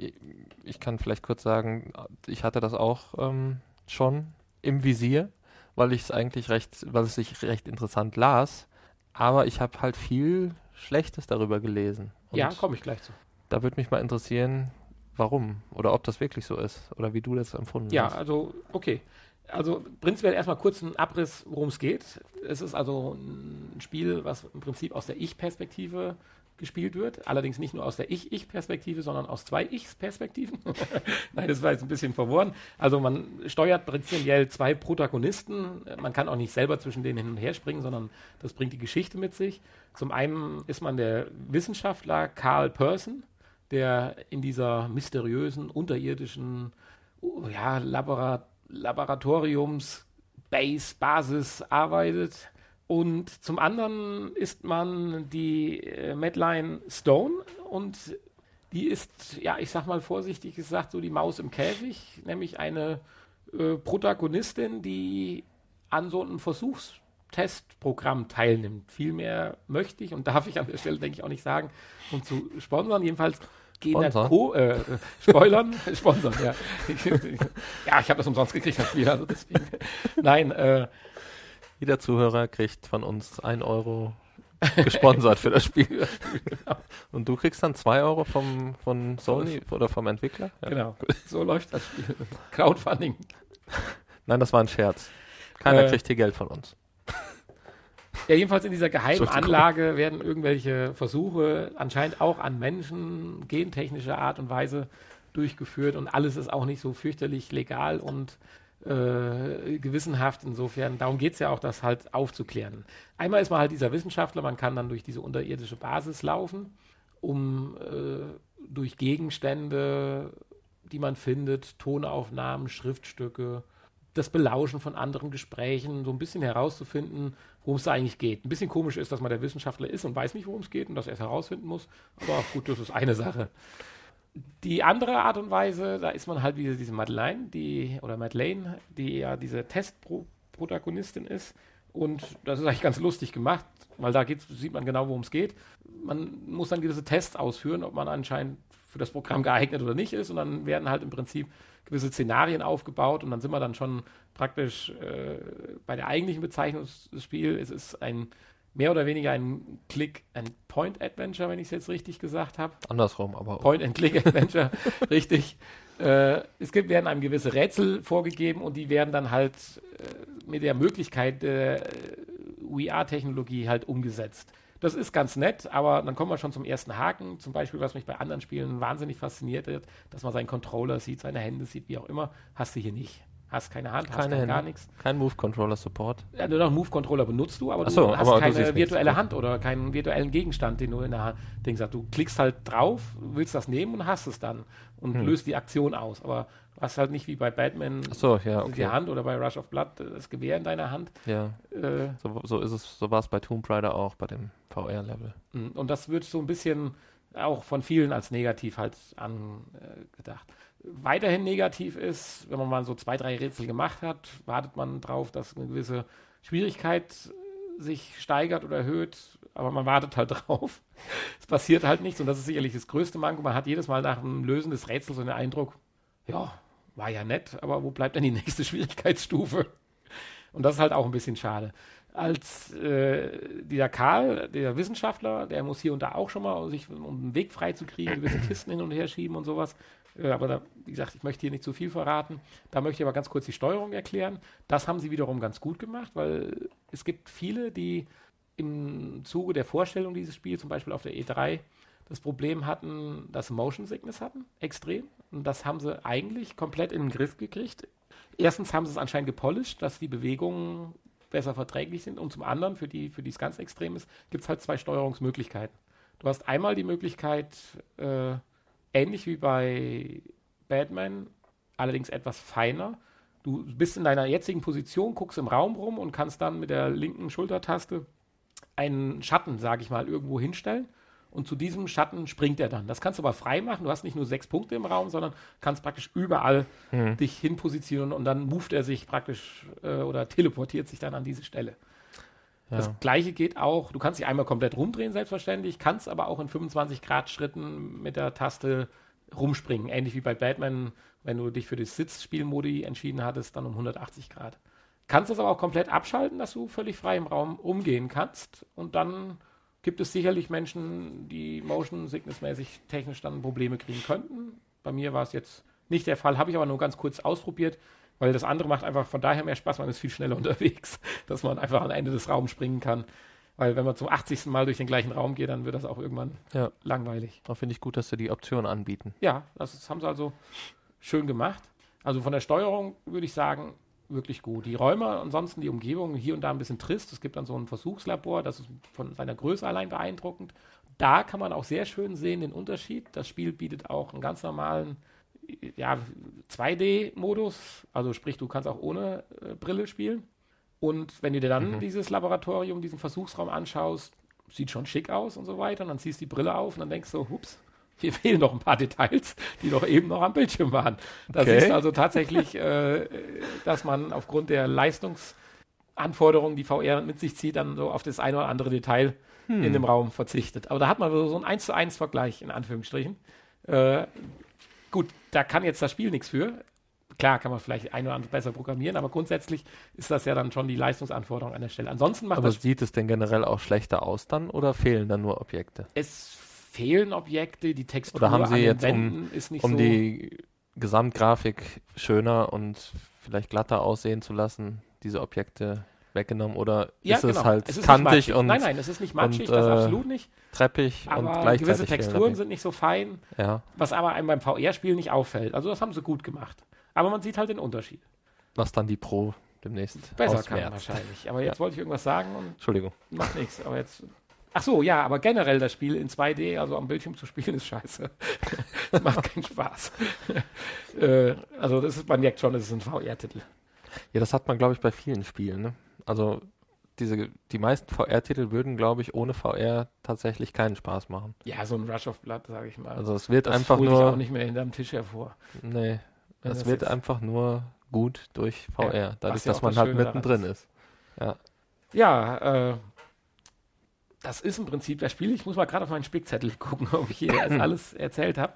ich- kann vielleicht kurz sagen, ich hatte das auch ähm, schon im Visier, weil ich es eigentlich recht, weil es sich recht interessant las. Aber ich habe halt viel Schlechtes darüber gelesen. Und Ja, komme ich gleich zu. Da würde mich mal interessieren, warum oder ob das wirklich so ist oder wie du das empfunden Ja, hast. also, okay. Also prinzipiell erstmal kurz ein Abriss, worum es geht. Es ist also ein Spiel, was im Prinzip aus der Ich-Perspektive gespielt wird. Allerdings nicht nur aus der Ich-Ich-Perspektive, sondern aus zwei Ich-Perspektiven. Nein, das war jetzt ein bisschen verworren. Also man steuert prinzipiell zwei Protagonisten. Man kann auch nicht selber zwischen denen hin und her springen, sondern das bringt die Geschichte mit sich. Zum einen ist man der Wissenschaftler Carl Person, der in dieser mysteriösen, unterirdischen ja, Labora Laboratoriums, Base, Basis arbeitet. Und zum anderen ist man die äh, Madeline Stone und die ist, ja, ich sag mal vorsichtig gesagt, so die Maus im Käfig, nämlich eine äh, Protagonistin, die an so einem Versuchstestprogramm teilnimmt. Viel mehr möchte ich und darf ich an der Stelle, denke ich, auch nicht sagen, um zu sponsern. Jedenfalls Sponsern? Co äh, äh, Spoilern, sponsern, ja. ja, ich habe das umsonst gekriegt, das Spiel, also deswegen. Nein, äh, Jeder Zuhörer kriegt von uns ein Euro gesponsert für das Spiel. Und du kriegst dann zwei Euro vom, von Sony oder vom Entwickler? Ja. genau, so läuft das Spiel. Crowdfunding. Nein, das war ein Scherz. Keiner Äh, kriegt hier Geld von uns. Ja, jedenfalls in dieser geheimen. Anlage werden irgendwelche Versuche anscheinend auch an Menschen gentechnischer Art und Weise durchgeführt und alles ist auch nicht so fürchterlich legal und äh, gewissenhaft. Insofern, darum geht es ja auch, das halt aufzuklären. Einmal ist man halt dieser Wissenschaftler, man kann dann durch diese unterirdische Basis laufen, um äh, durch Gegenstände, die man findet, Tonaufnahmen, Schriftstücke, das Belauschen von anderen Gesprächen, so ein bisschen herauszufinden, worum es da eigentlich geht. Ein bisschen komisch ist, dass man der Wissenschaftler ist und weiß nicht, worum es geht und dass er es herausfinden muss. Aber gut, das ist eine Sache. Die andere Art und Weise, da ist man halt wie diese Madeleine, die, oder Madeleine, die ja diese Testprotagonistin ist. Und das ist eigentlich ganz lustig gemacht, weil da sieht man genau, worum es geht. Man muss dann gewisse Tests ausführen, ob man anscheinend für das Programm geeignet oder nicht ist. Und dann werden halt im Prinzip gewisse Szenarien aufgebaut und dann sind wir dann schon praktisch äh, bei der eigentlichen Bezeichnung des Spiels. Es ist ein mehr oder weniger ein Click and Point Adventure, wenn ich es jetzt richtig gesagt habe. Andersrum, aber auch. Point and Click Adventure, richtig. Äh, es gibt, werden einem gewisse Rätsel vorgegeben und die werden dann halt äh, mit der Möglichkeit der äh, VR-Technologie halt umgesetzt. Das ist ganz nett, aber dann kommen wir schon zum ersten Haken. Zum Beispiel, was mich bei anderen Spielen wahnsinnig fasziniert hat, dass man seinen Controller sieht, seine Hände sieht, wie auch immer, hast du hier nicht. Hast keine Hand, keine hast gar nichts. Kein Move-Controller-Support. Ja, nur noch Move-Controller benutzt du, aber so, du hast aber keine du virtuelle nichts. Hand oder keinen virtuellen Gegenstand, den du in der Hand denkst. Du klickst halt drauf, willst das nehmen und hast es dann und Hm. löst die Aktion aus. Aber du hast halt nicht wie bei Batman so, ja, die okay. Hand oder bei Rush of Blood das Gewehr in deiner Hand. Ja, Äh, so, so ist es, so war es bei Tomb Raider auch, bei dem VR-Level. Mm, Und das wird so ein bisschen auch von vielen als negativ halt angedacht. Weiterhin negativ ist, wenn man mal so zwei, drei Rätsel gemacht hat, wartet man drauf, dass eine gewisse Schwierigkeit sich steigert oder erhöht, aber man wartet halt drauf. Es passiert halt nichts und das ist sicherlich das größte Manko. Man hat jedes Mal nach dem Lösen des Rätsels so den Eindruck, ja, war ja nett, aber wo bleibt denn die nächste Schwierigkeitsstufe? Und das ist halt auch ein bisschen schade als äh, dieser Karl, der Wissenschaftler, der muss hier und da auch schon mal, sich, um einen Weg frei zu kriegen, gewisse Kisten hin und her schieben und sowas. Äh, aber da, wie gesagt, ich möchte hier nicht zu viel verraten. Da möchte ich aber ganz kurz die Steuerung erklären. Das haben sie wiederum ganz gut gemacht, weil es gibt viele, die im Zuge der Vorstellung dieses Spiels, zum Beispiel auf der E3, das Problem hatten, dass sie Motion Sickness hatten, extrem. Und das haben sie eigentlich komplett in den Griff gekriegt. Erstens haben sie es anscheinend gepolished, dass die Bewegungen besser verträglich sind. Und zum anderen, für die, für die es ganz extrem ist, gibt es halt zwei Steuerungsmöglichkeiten. Du hast einmal die Möglichkeit, äh, ähnlich wie bei Batman, allerdings etwas feiner. Du bist in deiner jetzigen Position, guckst im Raum rum und kannst dann mit der linken Schultertaste einen Schatten, sage ich mal, irgendwo hinstellen. Und zu diesem Schatten springt er dann. Das kannst du aber frei machen. Du hast nicht nur sechs Punkte im Raum, sondern kannst praktisch überall Hm. dich hinpositionieren und dann moved er sich praktisch äh, oder teleportiert sich dann an diese Stelle. Ja. Das gleiche geht auch, du kannst dich einmal komplett rumdrehen, selbstverständlich, kannst aber auch in 25 Grad Schritten mit der Taste rumspringen. Ähnlich wie bei Batman, wenn du dich für die Sitzspielmodi entschieden hattest, dann um 180 Grad. Kannst das aber auch komplett abschalten, dass du völlig frei im Raum umgehen kannst und dann gibt es sicherlich Menschen, die Motion Sickness mäßig technisch dann Probleme kriegen könnten. Bei mir war es jetzt nicht der Fall, habe ich aber nur ganz kurz ausprobiert, weil das andere macht einfach von daher mehr Spaß, man ist viel schneller unterwegs, dass man einfach am Ende des Raums springen kann. Weil wenn man zum 80. Mal durch den gleichen Raum geht, dann wird das auch irgendwann Ja. langweilig. Da finde ich gut, dass sie die Option anbieten. Ja, das haben sie also schön gemacht. Also von der Steuerung würde ich sagen, wirklich gut. Die Räume, ansonsten die Umgebung hier und da ein bisschen trist. Es gibt dann so ein Versuchslabor, das ist von seiner Größe allein beeindruckend. Da kann man auch sehr schön sehen den Unterschied. Das Spiel bietet auch einen ganz normalen ja, 2D-Modus. Also sprich, du kannst auch ohne äh, Brille spielen. Und wenn du dir dann Mhm. dieses Laboratorium, diesen Versuchsraum anschaust, sieht schon schick aus und so weiter. Und dann ziehst du die Brille auf und dann denkst du, hups, hier fehlen noch ein paar Details, die doch eben noch am Bildschirm waren. Da Okay. du also tatsächlich, äh, dass man aufgrund der Leistungsanforderungen, die VR mit sich zieht, dann so auf das eine oder andere Detail Hm. in dem Raum verzichtet. Aber da hat man so einen 1 zu 1 Vergleich, in Anführungsstrichen. Äh, gut, da kann jetzt das Spiel nichts für. Klar kann man vielleicht ein oder andere besser programmieren, aber grundsätzlich ist das ja dann schon die Leistungsanforderung an der Stelle. Ansonsten macht Aber das sieht es denn generell auch schlechter aus dann oder fehlen dann nur Objekte? es fehlen Objekte, die Textur Oder haben sie jetzt, um- Wänden ist nicht Um so. die Gesamtgrafik schöner und vielleicht glatter aussehen zu lassen, diese Objekte weggenommen oder ja, ist es genau. halt Es ist kantig und Nein, nein, es ist nicht matschig, und, das äh, absolut nicht. treppig und Aber gleichzeitig gewisse Texturen sind nicht so fein, Ja, was aber einem beim VR-Spiel nicht auffällt. Also das haben sie gut gemacht. Aber man sieht halt den Unterschied. Was dann die Pro demnächst besser ausmerzt. kann wahrscheinlich. Aber jetzt wollte ich irgendwas sagen und Entschuldigung. macht nichts. Aber jetzt. Ach so, ja, aber generell das Spiel in 2D, also am Bildschirm zu spielen, ist scheiße. das macht keinen Spaß. äh, also das ist, man merkt schon, das ist ein VR-Titel. Ja, das hat man, glaube ich, bei vielen Spielen. Ne? Also diese, die meisten VR-Titel würden, glaube ich, ohne VR tatsächlich keinen Spaß machen. Ja, so ein Rush of Blood, sage ich mal. Also es wird das einfach nur, auch nicht mehr hinterm Tisch hervor. nee, es wird einfach nur gut durch VR, Ja, dadurch, ja dass man das halt mittendrin ist. Ja, Ja, äh, das ist im Prinzip das Spiel. Ich muss mal gerade auf meinen Spickzettel gucken, ob ich hier alles erzählt habe.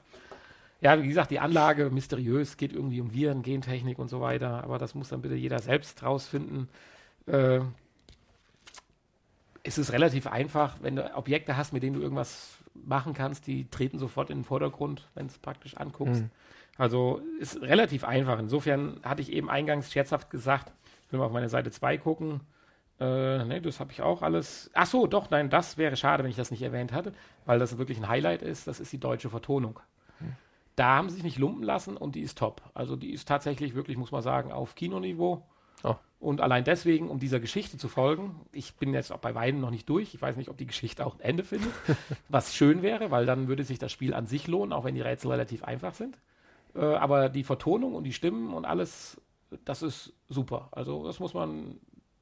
Ja, wie gesagt, die Anlage mysteriös, geht irgendwie um Viren, Gentechnik und so weiter, aber das muss dann bitte jeder selbst rausfinden. Äh, es ist relativ einfach, wenn du Objekte hast, mit denen du irgendwas machen kannst, die treten sofort in den Vordergrund, wenn du es praktisch anguckst. Hm. Also ist relativ einfach. Insofern hatte ich eben eingangs scherzhaft gesagt, ich will mal auf meine Seite 2 gucken. Äh, ne, das habe ich auch alles. Ach so, doch, nein, das wäre schade, wenn ich das nicht erwähnt hatte, weil das wirklich ein Highlight ist. Das ist die deutsche Vertonung. Da haben sie sich nicht lumpen lassen und die ist top. Also die ist tatsächlich wirklich, muss man sagen, auf Kinoniveau. Oh. Und allein deswegen, um dieser Geschichte zu folgen, ich bin jetzt auch bei Weiden noch nicht durch. Ich weiß nicht, ob die Geschichte auch ein Ende findet, was schön wäre, weil dann würde sich das Spiel an sich lohnen, auch wenn die Rätsel relativ einfach sind. Äh, aber die Vertonung und die Stimmen und alles, das ist super. Also das muss man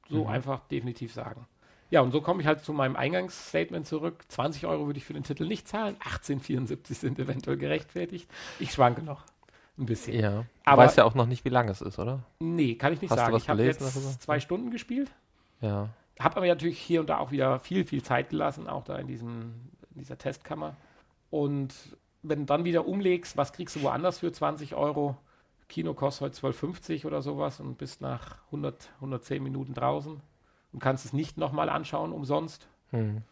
so Mhm. einfach definitiv sagen. Ja, und so komme ich halt zu meinem Eingangsstatement zurück. 20 Euro würde ich für den Titel nicht zahlen, 18,74 sind eventuell gerechtfertigt. Ich schwanke noch ein bisschen. ja. Du Aber- weißt ja auch noch nicht, wie lang es ist, oder? Nee, kann ich nicht Hast du sagen. ich habe jetzt darüber? zwei Stunden gespielt, Ja. habe aber natürlich hier und da auch wieder viel, viel Zeit gelassen, auch da in, diesem, in dieser Testkammer. Und wenn du dann wieder umlegst, was kriegst du woanders für 20 Euro? Kino kostet heute 12,50 oder sowas und bist nach 100, 110 Minuten draußen und kannst es nicht nochmal anschauen umsonst. Hm.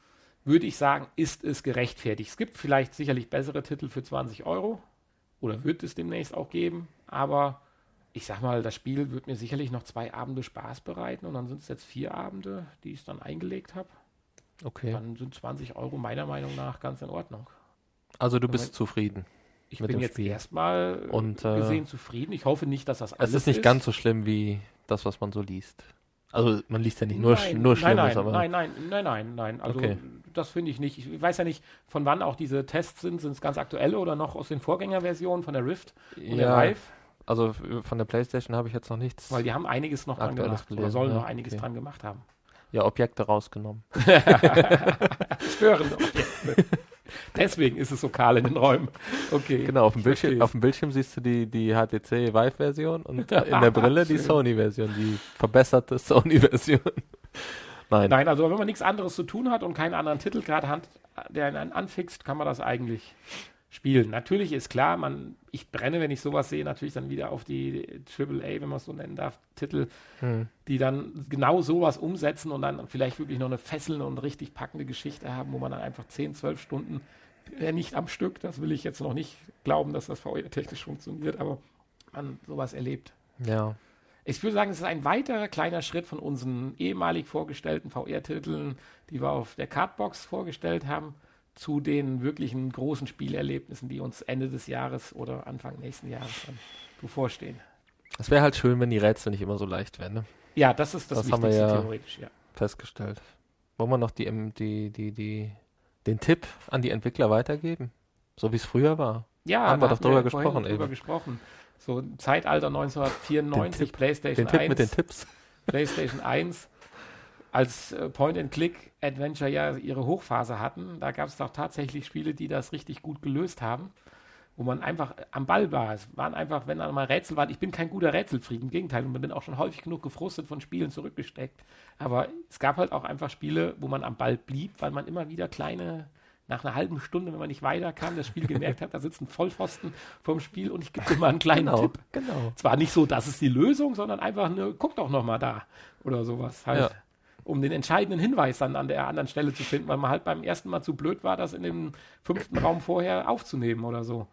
Würde ich sagen, ist es gerechtfertigt. Es gibt vielleicht sicherlich bessere Titel für 20 Euro oder wird es demnächst auch geben, aber ich sag mal, das Spiel wird mir sicherlich noch zwei Abende Spaß bereiten und dann sind es jetzt vier Abende, die ich dann eingelegt habe. Okay. Dann sind 20 Euro meiner Meinung nach ganz in Ordnung. Also du Moment. bist zufrieden. Ich bin dem jetzt Spiel. erstmal Und, äh, gesehen zufrieden. Ich hoffe nicht, dass das alles Es ist nicht ganz so schlimm wie das, was man so liest. Also man liest ja nicht nur, sch- nein, nur nein, Schlimmes, nein, aber nein, nein, nein, nein, nein. Also Okay. Das finde ich nicht. Ich weiß ja nicht, von wann auch diese Tests sind. Sind es ganz aktuelle oder noch aus den Vorgängerversionen von der Rift und der ja, Vive? also von der Playstation habe ich jetzt noch nichts. Weil die haben einiges noch dran gemacht. Oder gelesen, sollen ja, noch einiges okay. dran gemacht haben. ja, Objekte rausgenommen. Störende Objekte. Deswegen ist es so kahl in den Räumen. Okay. Genau, auf dem, Bildschirm, auf dem Bildschirm siehst du die, die HTC Vive-Version und in der Brille die. Sony-Version, die verbesserte Sony-Version. Nein. Nein, also wenn man nichts anderes zu tun hat und keinen anderen Titel gerade hat, der einen anfixt, kann man das eigentlich spielen. Natürlich ist klar, man, ich brenne, wenn ich sowas sehe, natürlich dann wieder auf die AAA, wenn man es so nennen darf, Titel, Hm. die dann genau sowas umsetzen und dann vielleicht wirklich noch eine fesselnde und richtig packende Geschichte haben, wo man dann einfach 10, 12 Stunden, äh, nicht am Stück, das will ich jetzt noch nicht glauben, dass das VR-technisch funktioniert, aber man sowas erlebt. Ja. Ich würde sagen, es ist ein weiterer kleiner Schritt von unseren ehemalig vorgestellten VR-Titeln, die wir auf der Cardbox vorgestellt haben, zu den wirklichen großen Spielerlebnissen, die uns Ende des Jahres oder Anfang nächsten Jahres dann bevorstehen. Es wäre halt schön, wenn die Rätsel nicht immer so leicht wären, ne? Ja, das ist das, Das haben wir Wichtigste ja- theoretisch, ja. Festgestellt. Wollen wir noch die, die, die, die, den Tipp an die Entwickler weitergeben? So wie es früher war. Ja, Haben wir doch drüber gesprochen drüber eben. gesprochen. So im Zeitalter 1994, Tipp- PlayStation Den Tipp 1. mit den Tipps. PlayStation 1 als äh, Point-and-Click-Adventure ja ihre Hochphase hatten, da gab es doch tatsächlich Spiele, die das richtig gut gelöst haben, wo man einfach am Ball war. Es waren einfach, wenn dann mal Rätsel waren, ich bin kein guter Rätselfreak, im Gegenteil, und bin auch schon häufig genug gefrustet von Spielen zurückgesteckt. Aber es gab halt auch einfach Spiele, wo man am Ball blieb, weil man immer wieder kleine, nach einer halben Stunde, wenn man nicht weiterkam, das Spiel gemerkt hat, da sitzt ein Vollpfosten vom Spiel und ich gebe dir mal einen kleinen Genau, Tipp. genau. Zwar nicht so, das ist die Lösung, sondern einfach eine, guck doch noch mal da oder sowas halt. Ja. Um den entscheidenden Hinweis dann an der anderen Stelle zu finden, weil man halt beim ersten Mal zu blöd war, das in dem fünften Raum vorher aufzunehmen oder so.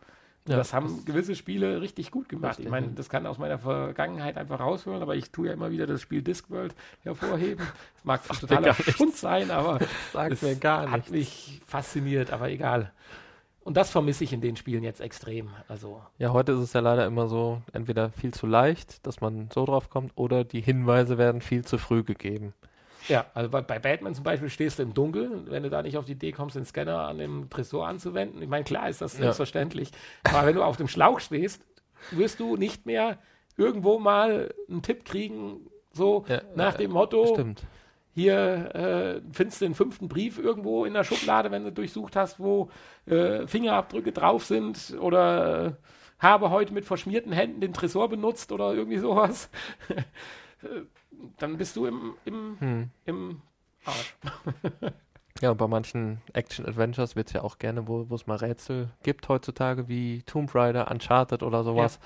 Ja, das haben gewisse Spiele richtig gut gemacht. Ich meine, das kann aus meiner Vergangenheit einfach raushören, aber ich tue ja immer wieder das Spiel Discworld hervorheben. Das mag totaler gar nichts. Schund sein, aber es mir gar hat mich fasziniert, aber egal. Und das vermisse ich in den Spielen jetzt extrem. Also Ja, heute ist es ja leider immer so, entweder viel zu leicht, dass man so drauf kommt, oder die Hinweise werden viel zu früh gegeben. Ja, also bei, bei Batman zum Beispiel stehst du im Dunkeln, wenn du da nicht auf die Idee kommst, den Scanner an dem Tresor anzuwenden. Ich meine, klar ist das Ja. selbstverständlich. Aber wenn du auf dem Schlauch stehst, wirst du nicht mehr irgendwo mal einen Tipp kriegen, so Ja, nach äh, dem Motto, Stimmt. hier äh, findest du den fünften Brief irgendwo in der Schublade, wenn du durchsucht hast, wo äh, Fingerabdrücke drauf sind oder äh, habe heute mit verschmierten Händen den Tresor benutzt oder irgendwie sowas. Äh, Dann bist du im, im, Hm. im Arsch. Ja, und bei manchen Action-Adventures wird es ja auch gerne, wo es mal Rätsel gibt heutzutage, wie Tomb Raider, Uncharted oder sowas,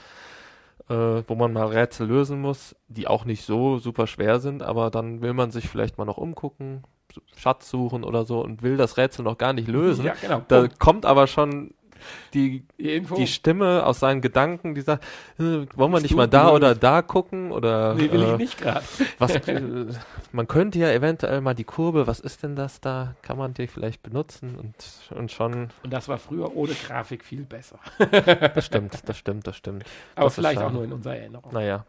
äh, wo man mal Rätsel lösen muss, die auch nicht so super schwer sind, aber dann will man sich vielleicht mal noch umgucken, Schatz suchen oder so und will das Rätsel noch gar nicht lösen. Ja, genau. Da kommt aber schon die, die die Stimme aus seinen Gedanken, die sagt, äh, wollen wir nicht mal da oder da gucken oder nee, will äh, ich nicht gerade. was, äh, man könnte ja eventuell mal die Kurbel, was ist denn das da? Kann man die vielleicht benutzen und, und schon, Und das war früher ohne Grafik viel besser. das stimmt, das stimmt, das stimmt. Aber Das vielleicht auch nur in unserer Erinnerung. Naja,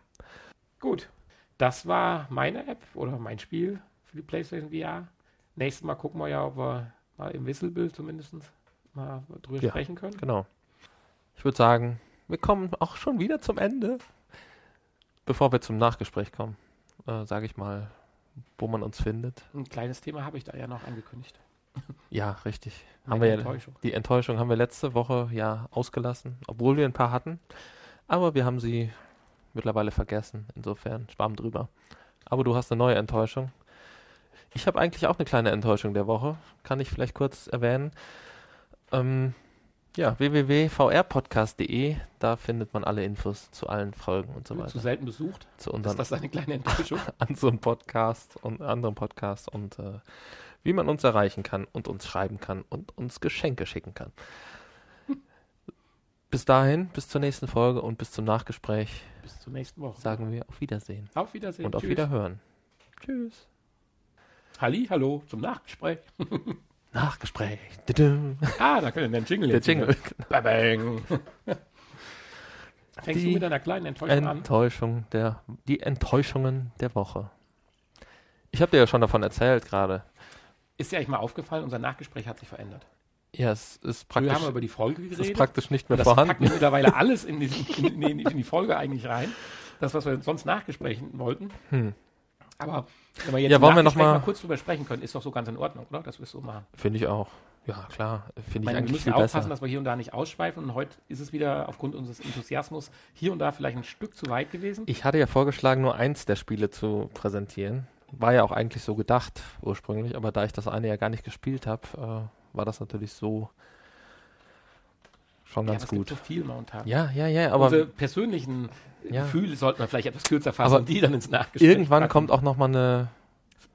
Gut. Das war meine App oder mein Spiel für die PlayStation VR. Nächstes Mal gucken wir ja, ob wir mal im Whistlebild zumindest mal drüber Ja. sprechen können. genau. Ich würde sagen, wir kommen auch schon wieder zum Ende. Bevor wir zum Nachgespräch kommen, äh, sage ich mal, wo man uns findet. Ein kleines Thema habe ich da ja noch angekündigt. Ja, richtig. Haben wir ja, Enttäuschung. die Enttäuschung haben wir letzte Woche ja ausgelassen, obwohl wir ein paar hatten. Aber wir haben sie mittlerweile vergessen. Insofern schwamm drüber. Aber du hast eine neue Enttäuschung. Ich habe eigentlich auch eine kleine Enttäuschung der Woche. Kann ich vielleicht kurz erwähnen. Ähm, ja, www.vrpodcast.de. Da findet man alle Infos zu allen Folgen und so Zu weiter. selten besucht. Zu Ist unseren das eine kleine Enttäuschung? anderen Podcast und anderen Podcasts und äh, wie man uns erreichen kann und uns schreiben kann und uns Geschenke schicken kann. Bis dahin, bis zur nächsten Folge und bis zum Nachgespräch Bis zur nächsten Woche. sagen wir auf Wiedersehen Auf Wiedersehen. und auf Tschüss. Wiederhören. Tschüss. Halli, hallo zum Nachgespräch. Nachgespräch. Ah, da können wir den Jingle Der jetzt Jingle. wieder. Bang. Fängst Die du mit einer kleinen Enttäuschung an? Enttäuschung der, die Enttäuschungen der Woche. Ich habe dir ja schon davon erzählt gerade. Ist dir eigentlich mal aufgefallen, unser Nachgespräch hat sich verändert. Ja, es ist praktisch, haben wir über die Folge es ist geredet. praktisch nicht mehr das packen vorhanden. wir mittlerweile alles in die, in, in, in die Folge eigentlich rein. Das, was wir sonst nachgesprechen wollten. Hm. Aber wenn wir jetzt Ja, wollen wir noch Nachgespräch mal- kurz drüber sprechen können, ist doch so ganz in Ordnung, oder? Das wirst du machen. Finde ich auch. Ja, klar. Finde Ich ich meine, wir eigentlich müssen aufpassen, besser. dass wir hier und da nicht ausschweifen. Und heute ist es wieder aufgrund unseres Enthusiasmus hier und da vielleicht ein Stück zu weit gewesen. Ich hatte ja vorgeschlagen, nur eins der Spiele zu präsentieren. War ja auch eigentlich so gedacht ursprünglich, aber da ich das eine ja gar nicht gespielt habe, äh, war das natürlich so schon ja, ganz gut. so viel momentan. Ja, ja, ja, aber Unsere persönlichen Ja. Gefühle sollten wir vielleicht etwas kürzer fassen Aber und die dann ins Nachgespräch irgendwann packen. kommt auch noch mal eine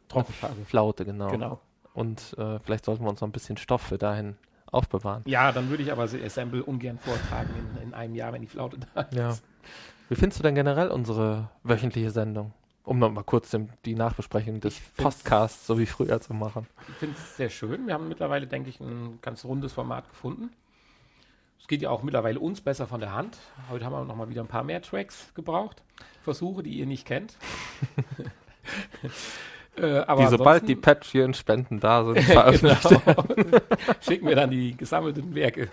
Trockenphase. Flaute, genau. Genau. Und äh, vielleicht sollten wir uns noch ein bisschen Stoff für dahin aufbewahren. Ja, dann würde ich aber Assemble ungern vortragen in, in einem Jahr, wenn die Flaute da ist. Ja. Wie findest du denn generell unsere wöchentliche Sendung? Um noch mal kurz dem, die Nachbesprechung des Podcasts so wie früher zu machen. Ich finde es sehr schön. Wir haben mittlerweile, denke ich, ein ganz rundes Format gefunden. Es geht ja auch mittlerweile uns besser von der Hand. Heute haben wir noch mal wieder ein paar mehr Tracks gebraucht. Versuche, die ihr nicht kennt. äh, aber die, sobald die Patreon-Spenden da sind, genau. schicken wir dann die gesammelten Werke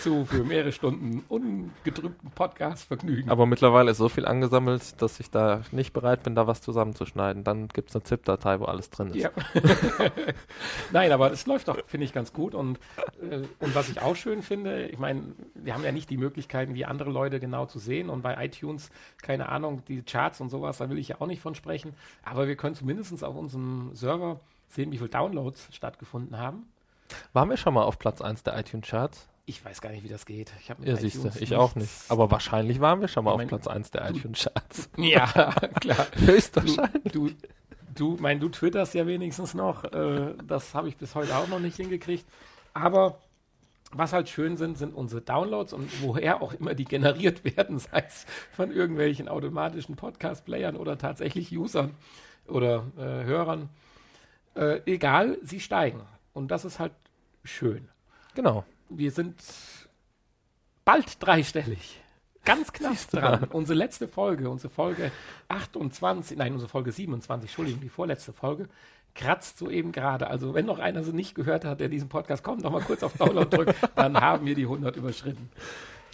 zu für mehrere Stunden ungetrübten Podcast-Vergnügen. Aber mittlerweile ist so viel angesammelt, dass ich da nicht bereit bin, da was zusammenzuschneiden. Dann gibt es eine ZIP-Datei, wo alles drin ist. Ja. Nein, aber es läuft doch, finde ich, ganz gut. Und, äh, und was ich auch schön finde, ich meine, wir haben ja nicht die Möglichkeiten, wie andere Leute genau zu sehen. Und bei iTunes, keine Ahnung, die Charts und sowas, da will ich ja auch nicht von sprechen. Aber wir können zumindest auf unserem Server sehen, wie viele Downloads stattgefunden haben. Waren wir schon mal auf Platz 1 der iTunes-Charts? Ich weiß gar nicht, wie das geht. Ich habe Ja, siehst du, iTunes ich auch nicht. Aber wahrscheinlich waren wir schon mal Ich auf mein, Platz 1 der iTunes-Charts. Ja, klar. Höchstwahrscheinlich. Du, du, mein, du twitterst ja wenigstens noch. Äh, das habe ich bis heute auch noch nicht hingekriegt. Aber was halt schön sind, sind unsere Downloads und woher auch immer die generiert werden, sei es von irgendwelchen automatischen Podcast-Playern oder tatsächlich Usern oder äh, Hörern. Äh, egal, sie steigen. Und das ist halt schön. Genau. wir sind bald dreistellig. Ganz knapp dran. Unsere letzte Folge, unsere Folge 28, nein, unsere Folge 27, Entschuldigung, die vorletzte Folge, kratzt soeben gerade. Also wenn noch einer sie nicht gehört hat, der diesen Podcast kommt, noch mal kurz auf Download drückt, dann haben wir die 100 überschritten.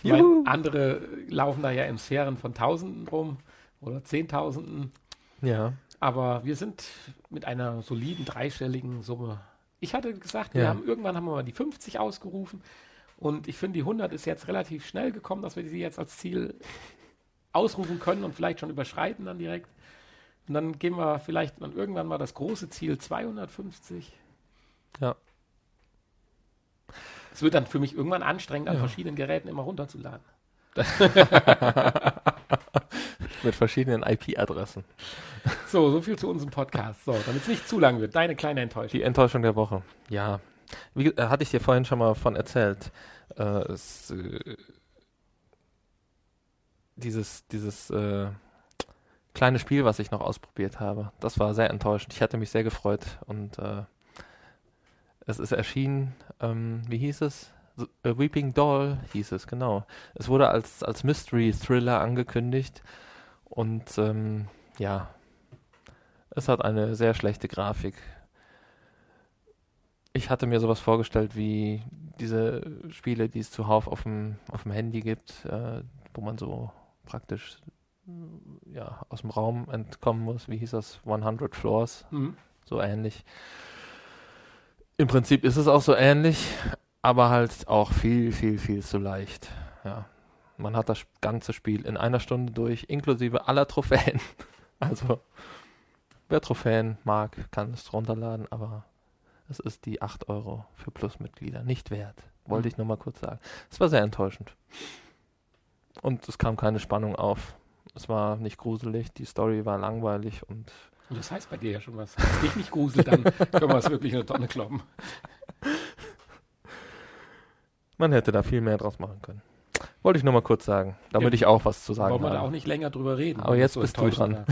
Meine, andere laufen da ja in Sphären von Tausenden rum oder Zehntausenden. Ja. Aber wir sind mit einer soliden dreistelligen Summe. Ich hatte gesagt, wir Ja. haben irgendwann haben wir mal die 50 ausgerufen und ich finde, die 100 ist jetzt relativ schnell gekommen, dass wir sie jetzt als Ziel ausrufen können und vielleicht schon überschreiten dann direkt. Und dann gehen wir vielleicht dann irgendwann mal das große Ziel 250. Ja. Es wird dann für mich irgendwann anstrengend, an Ja. verschiedenen Geräten immer runterzuladen. Mit verschiedenen IP-Adressen. So, so viel zu unserem Podcast. So, damit es nicht zu lang wird. Deine kleine Enttäuschung. Die Enttäuschung der Woche. Ja. Wie äh, hatte ich dir vorhin schon mal von erzählt. Äh, es, äh, dieses dieses äh, kleine Spiel, was ich noch ausprobiert habe, das war sehr enttäuschend. Ich hatte mich sehr gefreut und äh, es ist erschienen, ähm, wie hieß es? A Weeping Doll hieß es, genau. Es wurde als, als Mystery-Thriller angekündigt und ähm, ja, es hat eine sehr schlechte Grafik. Ich hatte mir sowas vorgestellt wie diese Spiele, die es zuhauf auf dem, auf dem Handy gibt, äh, wo man so praktisch ja, aus dem Raum entkommen muss. Wie hieß das? 100 Floors, Mhm. so ähnlich. Im Prinzip ist es auch so ähnlich, aber halt auch viel, viel, viel zu leicht. Ja. Man hat das ganze Spiel in einer Stunde durch, inklusive aller Trophäen. Also, wer Trophäen mag, kann es runterladen, aber es ist die 8 Euro für Plusmitglieder nicht wert. Wollte ich nur mal kurz sagen. Es war sehr enttäuschend. Und es kam keine Spannung auf. Es war nicht gruselig, die Story war langweilig und Und das heißt bei dir ja schon was. Wenn es dich nicht gruselt, dann können wir es wirklich in eine Tonne kloppen. man hätte da viel mehr draus machen können. Wollte ich nur mal kurz sagen, damit Ja. ich auch was zu sagen Wollen wir da habe. auch nicht länger drüber reden. Aber jetzt es bist du dran. war.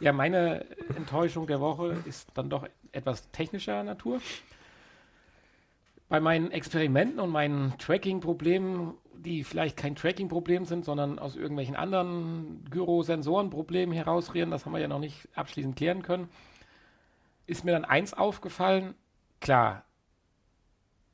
Ja, meine Enttäuschung der Woche ist dann doch etwas technischer Natur. Bei meinen Experimenten und meinen Tracking-Problemen, die vielleicht kein Tracking-Problem sind, sondern aus irgendwelchen anderen Gyrosensoren-Problemen herausrühren, das haben wir ja noch nicht abschließend klären können, ist mir dann eins aufgefallen. Klar,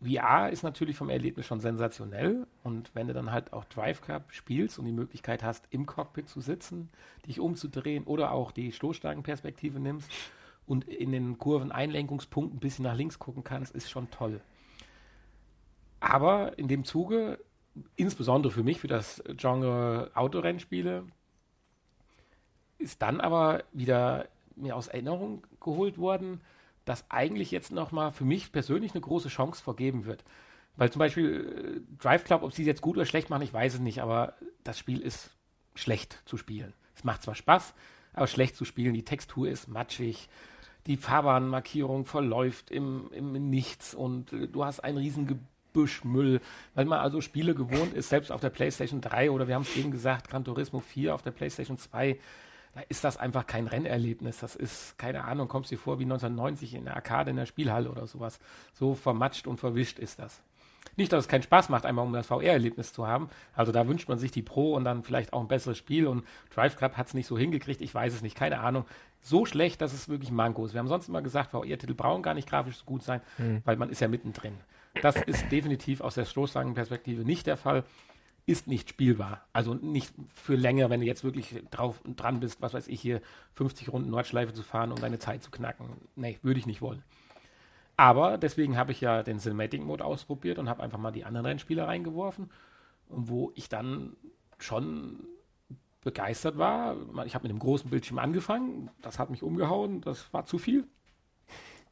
VR ist natürlich vom Erlebnis schon sensationell und wenn du dann halt auch Drive Club spielst und die Möglichkeit hast, im Cockpit zu sitzen, dich umzudrehen oder auch die Stoßstangenperspektive nimmst und in den Kurven-Einlenkungspunkten ein bisschen nach links gucken kannst, ist schon toll. Aber in dem Zuge, insbesondere für mich, für das Genre Autorennspiele, ist dann aber wieder mir aus Erinnerung geholt worden, dass eigentlich jetzt nochmal für mich persönlich eine große Chance vergeben wird. Weil zum Beispiel äh, Drive Club, ob sie es jetzt gut oder schlecht machen, ich weiß es nicht, aber das Spiel ist schlecht zu spielen. Es macht zwar Spaß, aber schlecht zu spielen. Die Textur ist matschig, die Fahrbahnmarkierung verläuft im, im Nichts und äh, du hast ein riesen Gebüschmüll, weil man also Spiele gewohnt ist, selbst auf der PlayStation 3 oder wir haben es eben gesagt, Gran Turismo 4 auf der PlayStation 2, da ist das einfach kein Rennerlebnis. Das ist, keine Ahnung, kommst dir vor wie 1990 in der Arcade in der Spielhalle oder sowas. So vermatscht und verwischt ist das. Nicht, dass es keinen Spaß macht, einmal um das VR-Erlebnis zu haben. Also da wünscht man sich die Pro und dann vielleicht auch ein besseres Spiel und Drive Club hat es nicht so hingekriegt, ich weiß es nicht, keine Ahnung. So schlecht, dass es wirklich Manko ist. Wir haben sonst immer gesagt, VR-Titel brauchen gar nicht grafisch so gut sein, weil man ist ja mittendrin. Das ist definitiv aus der Stoßstangenperspektive nicht der Fall ist nicht spielbar. Also nicht für länger, wenn du jetzt wirklich drauf und dran bist, was weiß ich, hier 50 Runden Nordschleife zu fahren, um deine Zeit zu knacken. Nee, würde ich nicht wollen. Aber deswegen habe ich ja den Cinematic Mode ausprobiert und habe einfach mal die anderen Rennspiele reingeworfen. Wo ich dann schon begeistert war. Ich habe mit dem großen Bildschirm angefangen, das hat mich umgehauen, das war zu viel.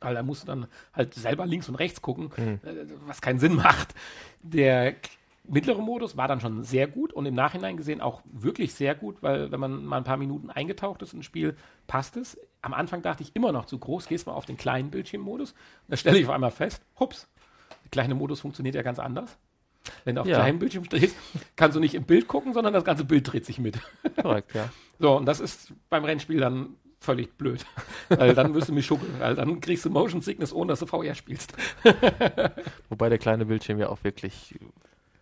Weil da musst du dann halt selber links und rechts gucken, Mhm. was keinen Sinn macht. Der mittlere Modus war dann schon sehr gut und im Nachhinein gesehen auch wirklich sehr gut, weil wenn man mal ein paar Minuten eingetaucht ist ins Spiel, passt es. Am Anfang dachte ich immer noch zu groß, gehst mal auf den kleinen Bildschirmmodus. Da stelle ich auf einmal fest, hups, der kleine Modus funktioniert ja ganz anders. Wenn du auf Ja. kleinem Bildschirm stehst, kannst du nicht im Bild gucken, sondern das ganze Bild dreht sich mit. Korrekt, ja. So, und das ist beim Rennspiel dann völlig blöd. weil dann wirst du mich schuckeln, weil dann kriegst du Motion Sickness, ohne dass du VR spielst. Wobei der kleine Bildschirm ja auch wirklich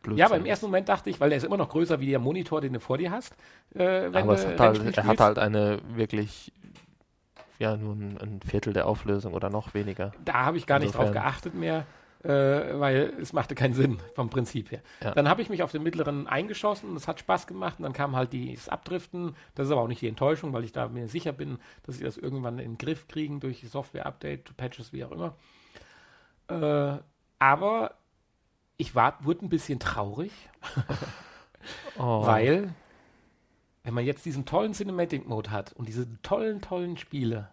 blöd Ja, aber im ersten Moment dachte ich, weil der ist immer noch größer wie der Monitor, den du vor dir hast. Äh, aber hat halt, er hat halt eine wirklich ja nur ein, ein, Viertel der Auflösung oder noch weniger. Da habe ich gar Insofern. nicht drauf geachtet mehr äh, weil es machte keinen Sinn vom Prinzip her. Ja. Dann habe ich mich auf den mittleren eingeschossen es hat Spaß gemacht und dann kam halt das Abdriften. Das ist aber auch nicht die Enttäuschung, weil ich da mir sicher bin, dass sie das irgendwann in den Griff kriegen durch Software-Update, Patches, wie auch immer. Äh, aber ich war, wurde ein bisschen traurig, oh. weil wenn man jetzt diesen tollen Cinematic Mode hat und diese tollen, tollen Spiele,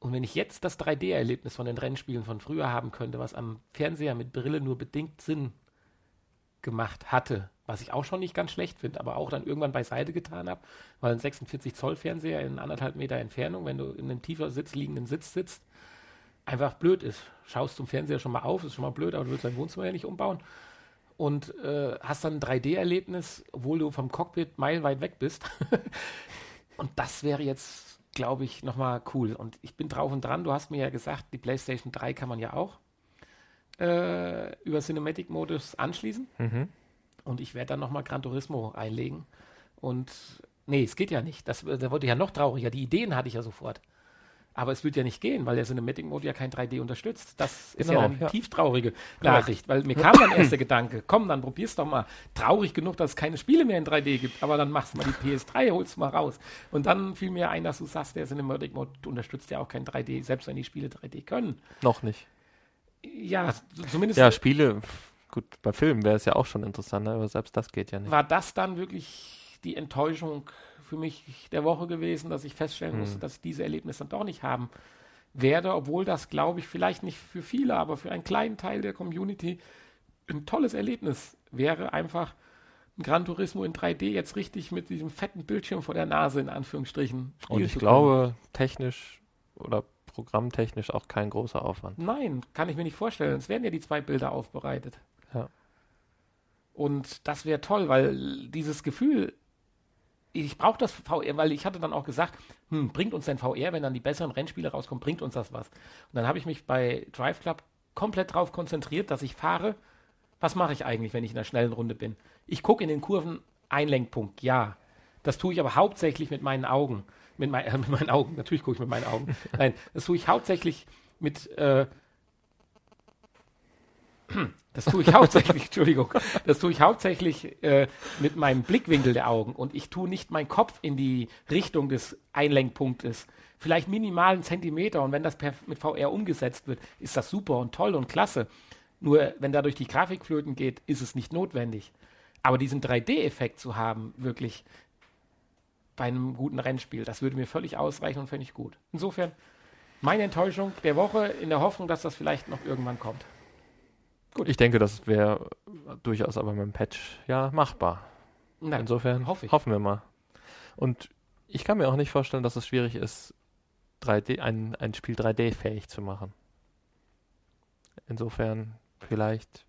und wenn ich jetzt das 3D-Erlebnis von den Rennspielen von früher haben könnte, was am Fernseher mit Brille nur bedingt Sinn gemacht hatte, was ich auch schon nicht ganz schlecht finde, aber auch dann irgendwann beiseite getan habe, weil ein 46 Zoll Fernseher in anderthalb Meter Entfernung, wenn du in einem tiefer Sitz liegenden Sitz sitzt, einfach blöd ist. Schaust zum Fernseher schon mal auf, ist schon mal blöd, aber du willst dein Wohnzimmer ja nicht umbauen und äh, hast dann ein 3D-Erlebnis, obwohl du vom Cockpit meilenweit weg bist. und das wäre jetzt glaube ich, nochmal cool. Und ich bin drauf und dran. Du hast mir ja gesagt, die PlayStation 3 kann man ja auch äh, über Cinematic-Modus anschließen. Mhm. Und ich werde dann nochmal Gran Turismo einlegen. Und nee, es geht ja nicht. Das, da wurde ja noch trauriger. Die Ideen hatte ich ja sofort. Aber es wird ja nicht gehen, weil der Cinematic Mode ja kein 3D unterstützt. Das ist genau, ja eine ja. tief traurige Nachricht, weil mir kam dann erst der Gedanke, komm, dann probier's doch mal. Traurig genug, dass es keine Spiele mehr in 3D gibt, aber dann machst du mal die PS3, holst mal raus. Und dann fiel mir ein, dass du sagst, der Cinematic Mode unterstützt ja auch kein 3D, selbst wenn die Spiele 3D können. Noch nicht. Ja, zumindest. Ja, Spiele, gut, bei Filmen wäre es ja auch schon interessant, aber selbst das geht ja nicht. War das dann wirklich die Enttäuschung für mich der Woche gewesen, dass ich feststellen musste, hm. dass ich diese Erlebnisse dann doch nicht haben werde, obwohl das, glaube ich, vielleicht nicht für viele, aber für einen kleinen Teil der Community ein tolles Erlebnis wäre, einfach ein Gran Turismo in 3D jetzt richtig mit diesem fetten Bildschirm vor der Nase in Anführungsstrichen. Und ich glaube, technisch oder programmtechnisch auch kein großer Aufwand. Nein, kann ich mir nicht vorstellen. Es werden ja die zwei Bilder aufbereitet. Ja. Und das wäre toll, weil dieses Gefühl, ich brauche das VR, weil ich hatte dann auch gesagt, hm, bringt uns denn VR, wenn dann die besseren Rennspiele rauskommen, bringt uns das was? Und dann habe ich mich bei Drive Club komplett darauf konzentriert, dass ich fahre. Was mache ich eigentlich, wenn ich in einer schnellen Runde bin? Ich gucke in den Kurven Einlenkpunkt, ja. Das tue ich aber hauptsächlich mit meinen Augen. Mit, mein, äh, mit meinen Augen, natürlich gucke ich mit meinen Augen. Nein, das tue ich hauptsächlich mit äh, das tue ich hauptsächlich, Entschuldigung, das tue ich hauptsächlich äh, mit meinem Blickwinkel der Augen und ich tue nicht meinen Kopf in die Richtung des Einlenkpunktes. Vielleicht minimalen Zentimeter und wenn das per, mit VR umgesetzt wird, ist das super und toll und klasse. Nur wenn dadurch die Grafik flöten geht, ist es nicht notwendig. Aber diesen 3D-Effekt zu haben, wirklich bei einem guten Rennspiel, das würde mir völlig ausreichen und fände ich gut. Insofern meine Enttäuschung der Woche in der Hoffnung, dass das vielleicht noch irgendwann kommt. Gut. Ich denke, das wäre durchaus aber mit dem Patch ja machbar. Nein, Insofern hoffe hoffen wir mal. Und ich kann mir auch nicht vorstellen, dass es schwierig ist, 3D, ein, ein Spiel 3D-fähig zu machen. Insofern vielleicht.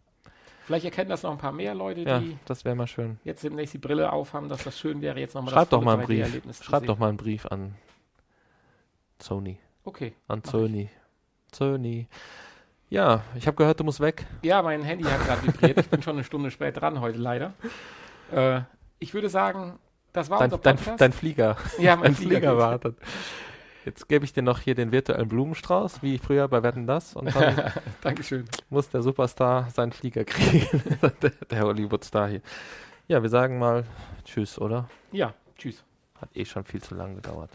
Vielleicht erkennen das noch ein paar mehr Leute, ja, die das wäre mal schön. jetzt demnächst die Brille aufhaben, dass das schön wäre, jetzt nochmal das doch mal einen Brief. Schreib doch mal einen Brief an Sony. Okay. An Sony. Sony. Ja, ich habe gehört, du musst weg. Ja, mein Handy hat gerade vibriert. Ich bin schon eine Stunde spät dran heute leider. Äh, ich würde sagen, das war dein, unser Podcast. Dein, dein Flieger. Ja, mein Flieger, Flieger wartet. Jetzt gebe ich dir noch hier den virtuellen Blumenstrauß, wie früher bei Wetten das. Und dann Dankeschön. muss der Superstar seinen Flieger kriegen. der, der Hollywood-Star hier. Ja, wir sagen mal Tschüss, oder? Ja, Tschüss. Hat eh schon viel zu lange gedauert.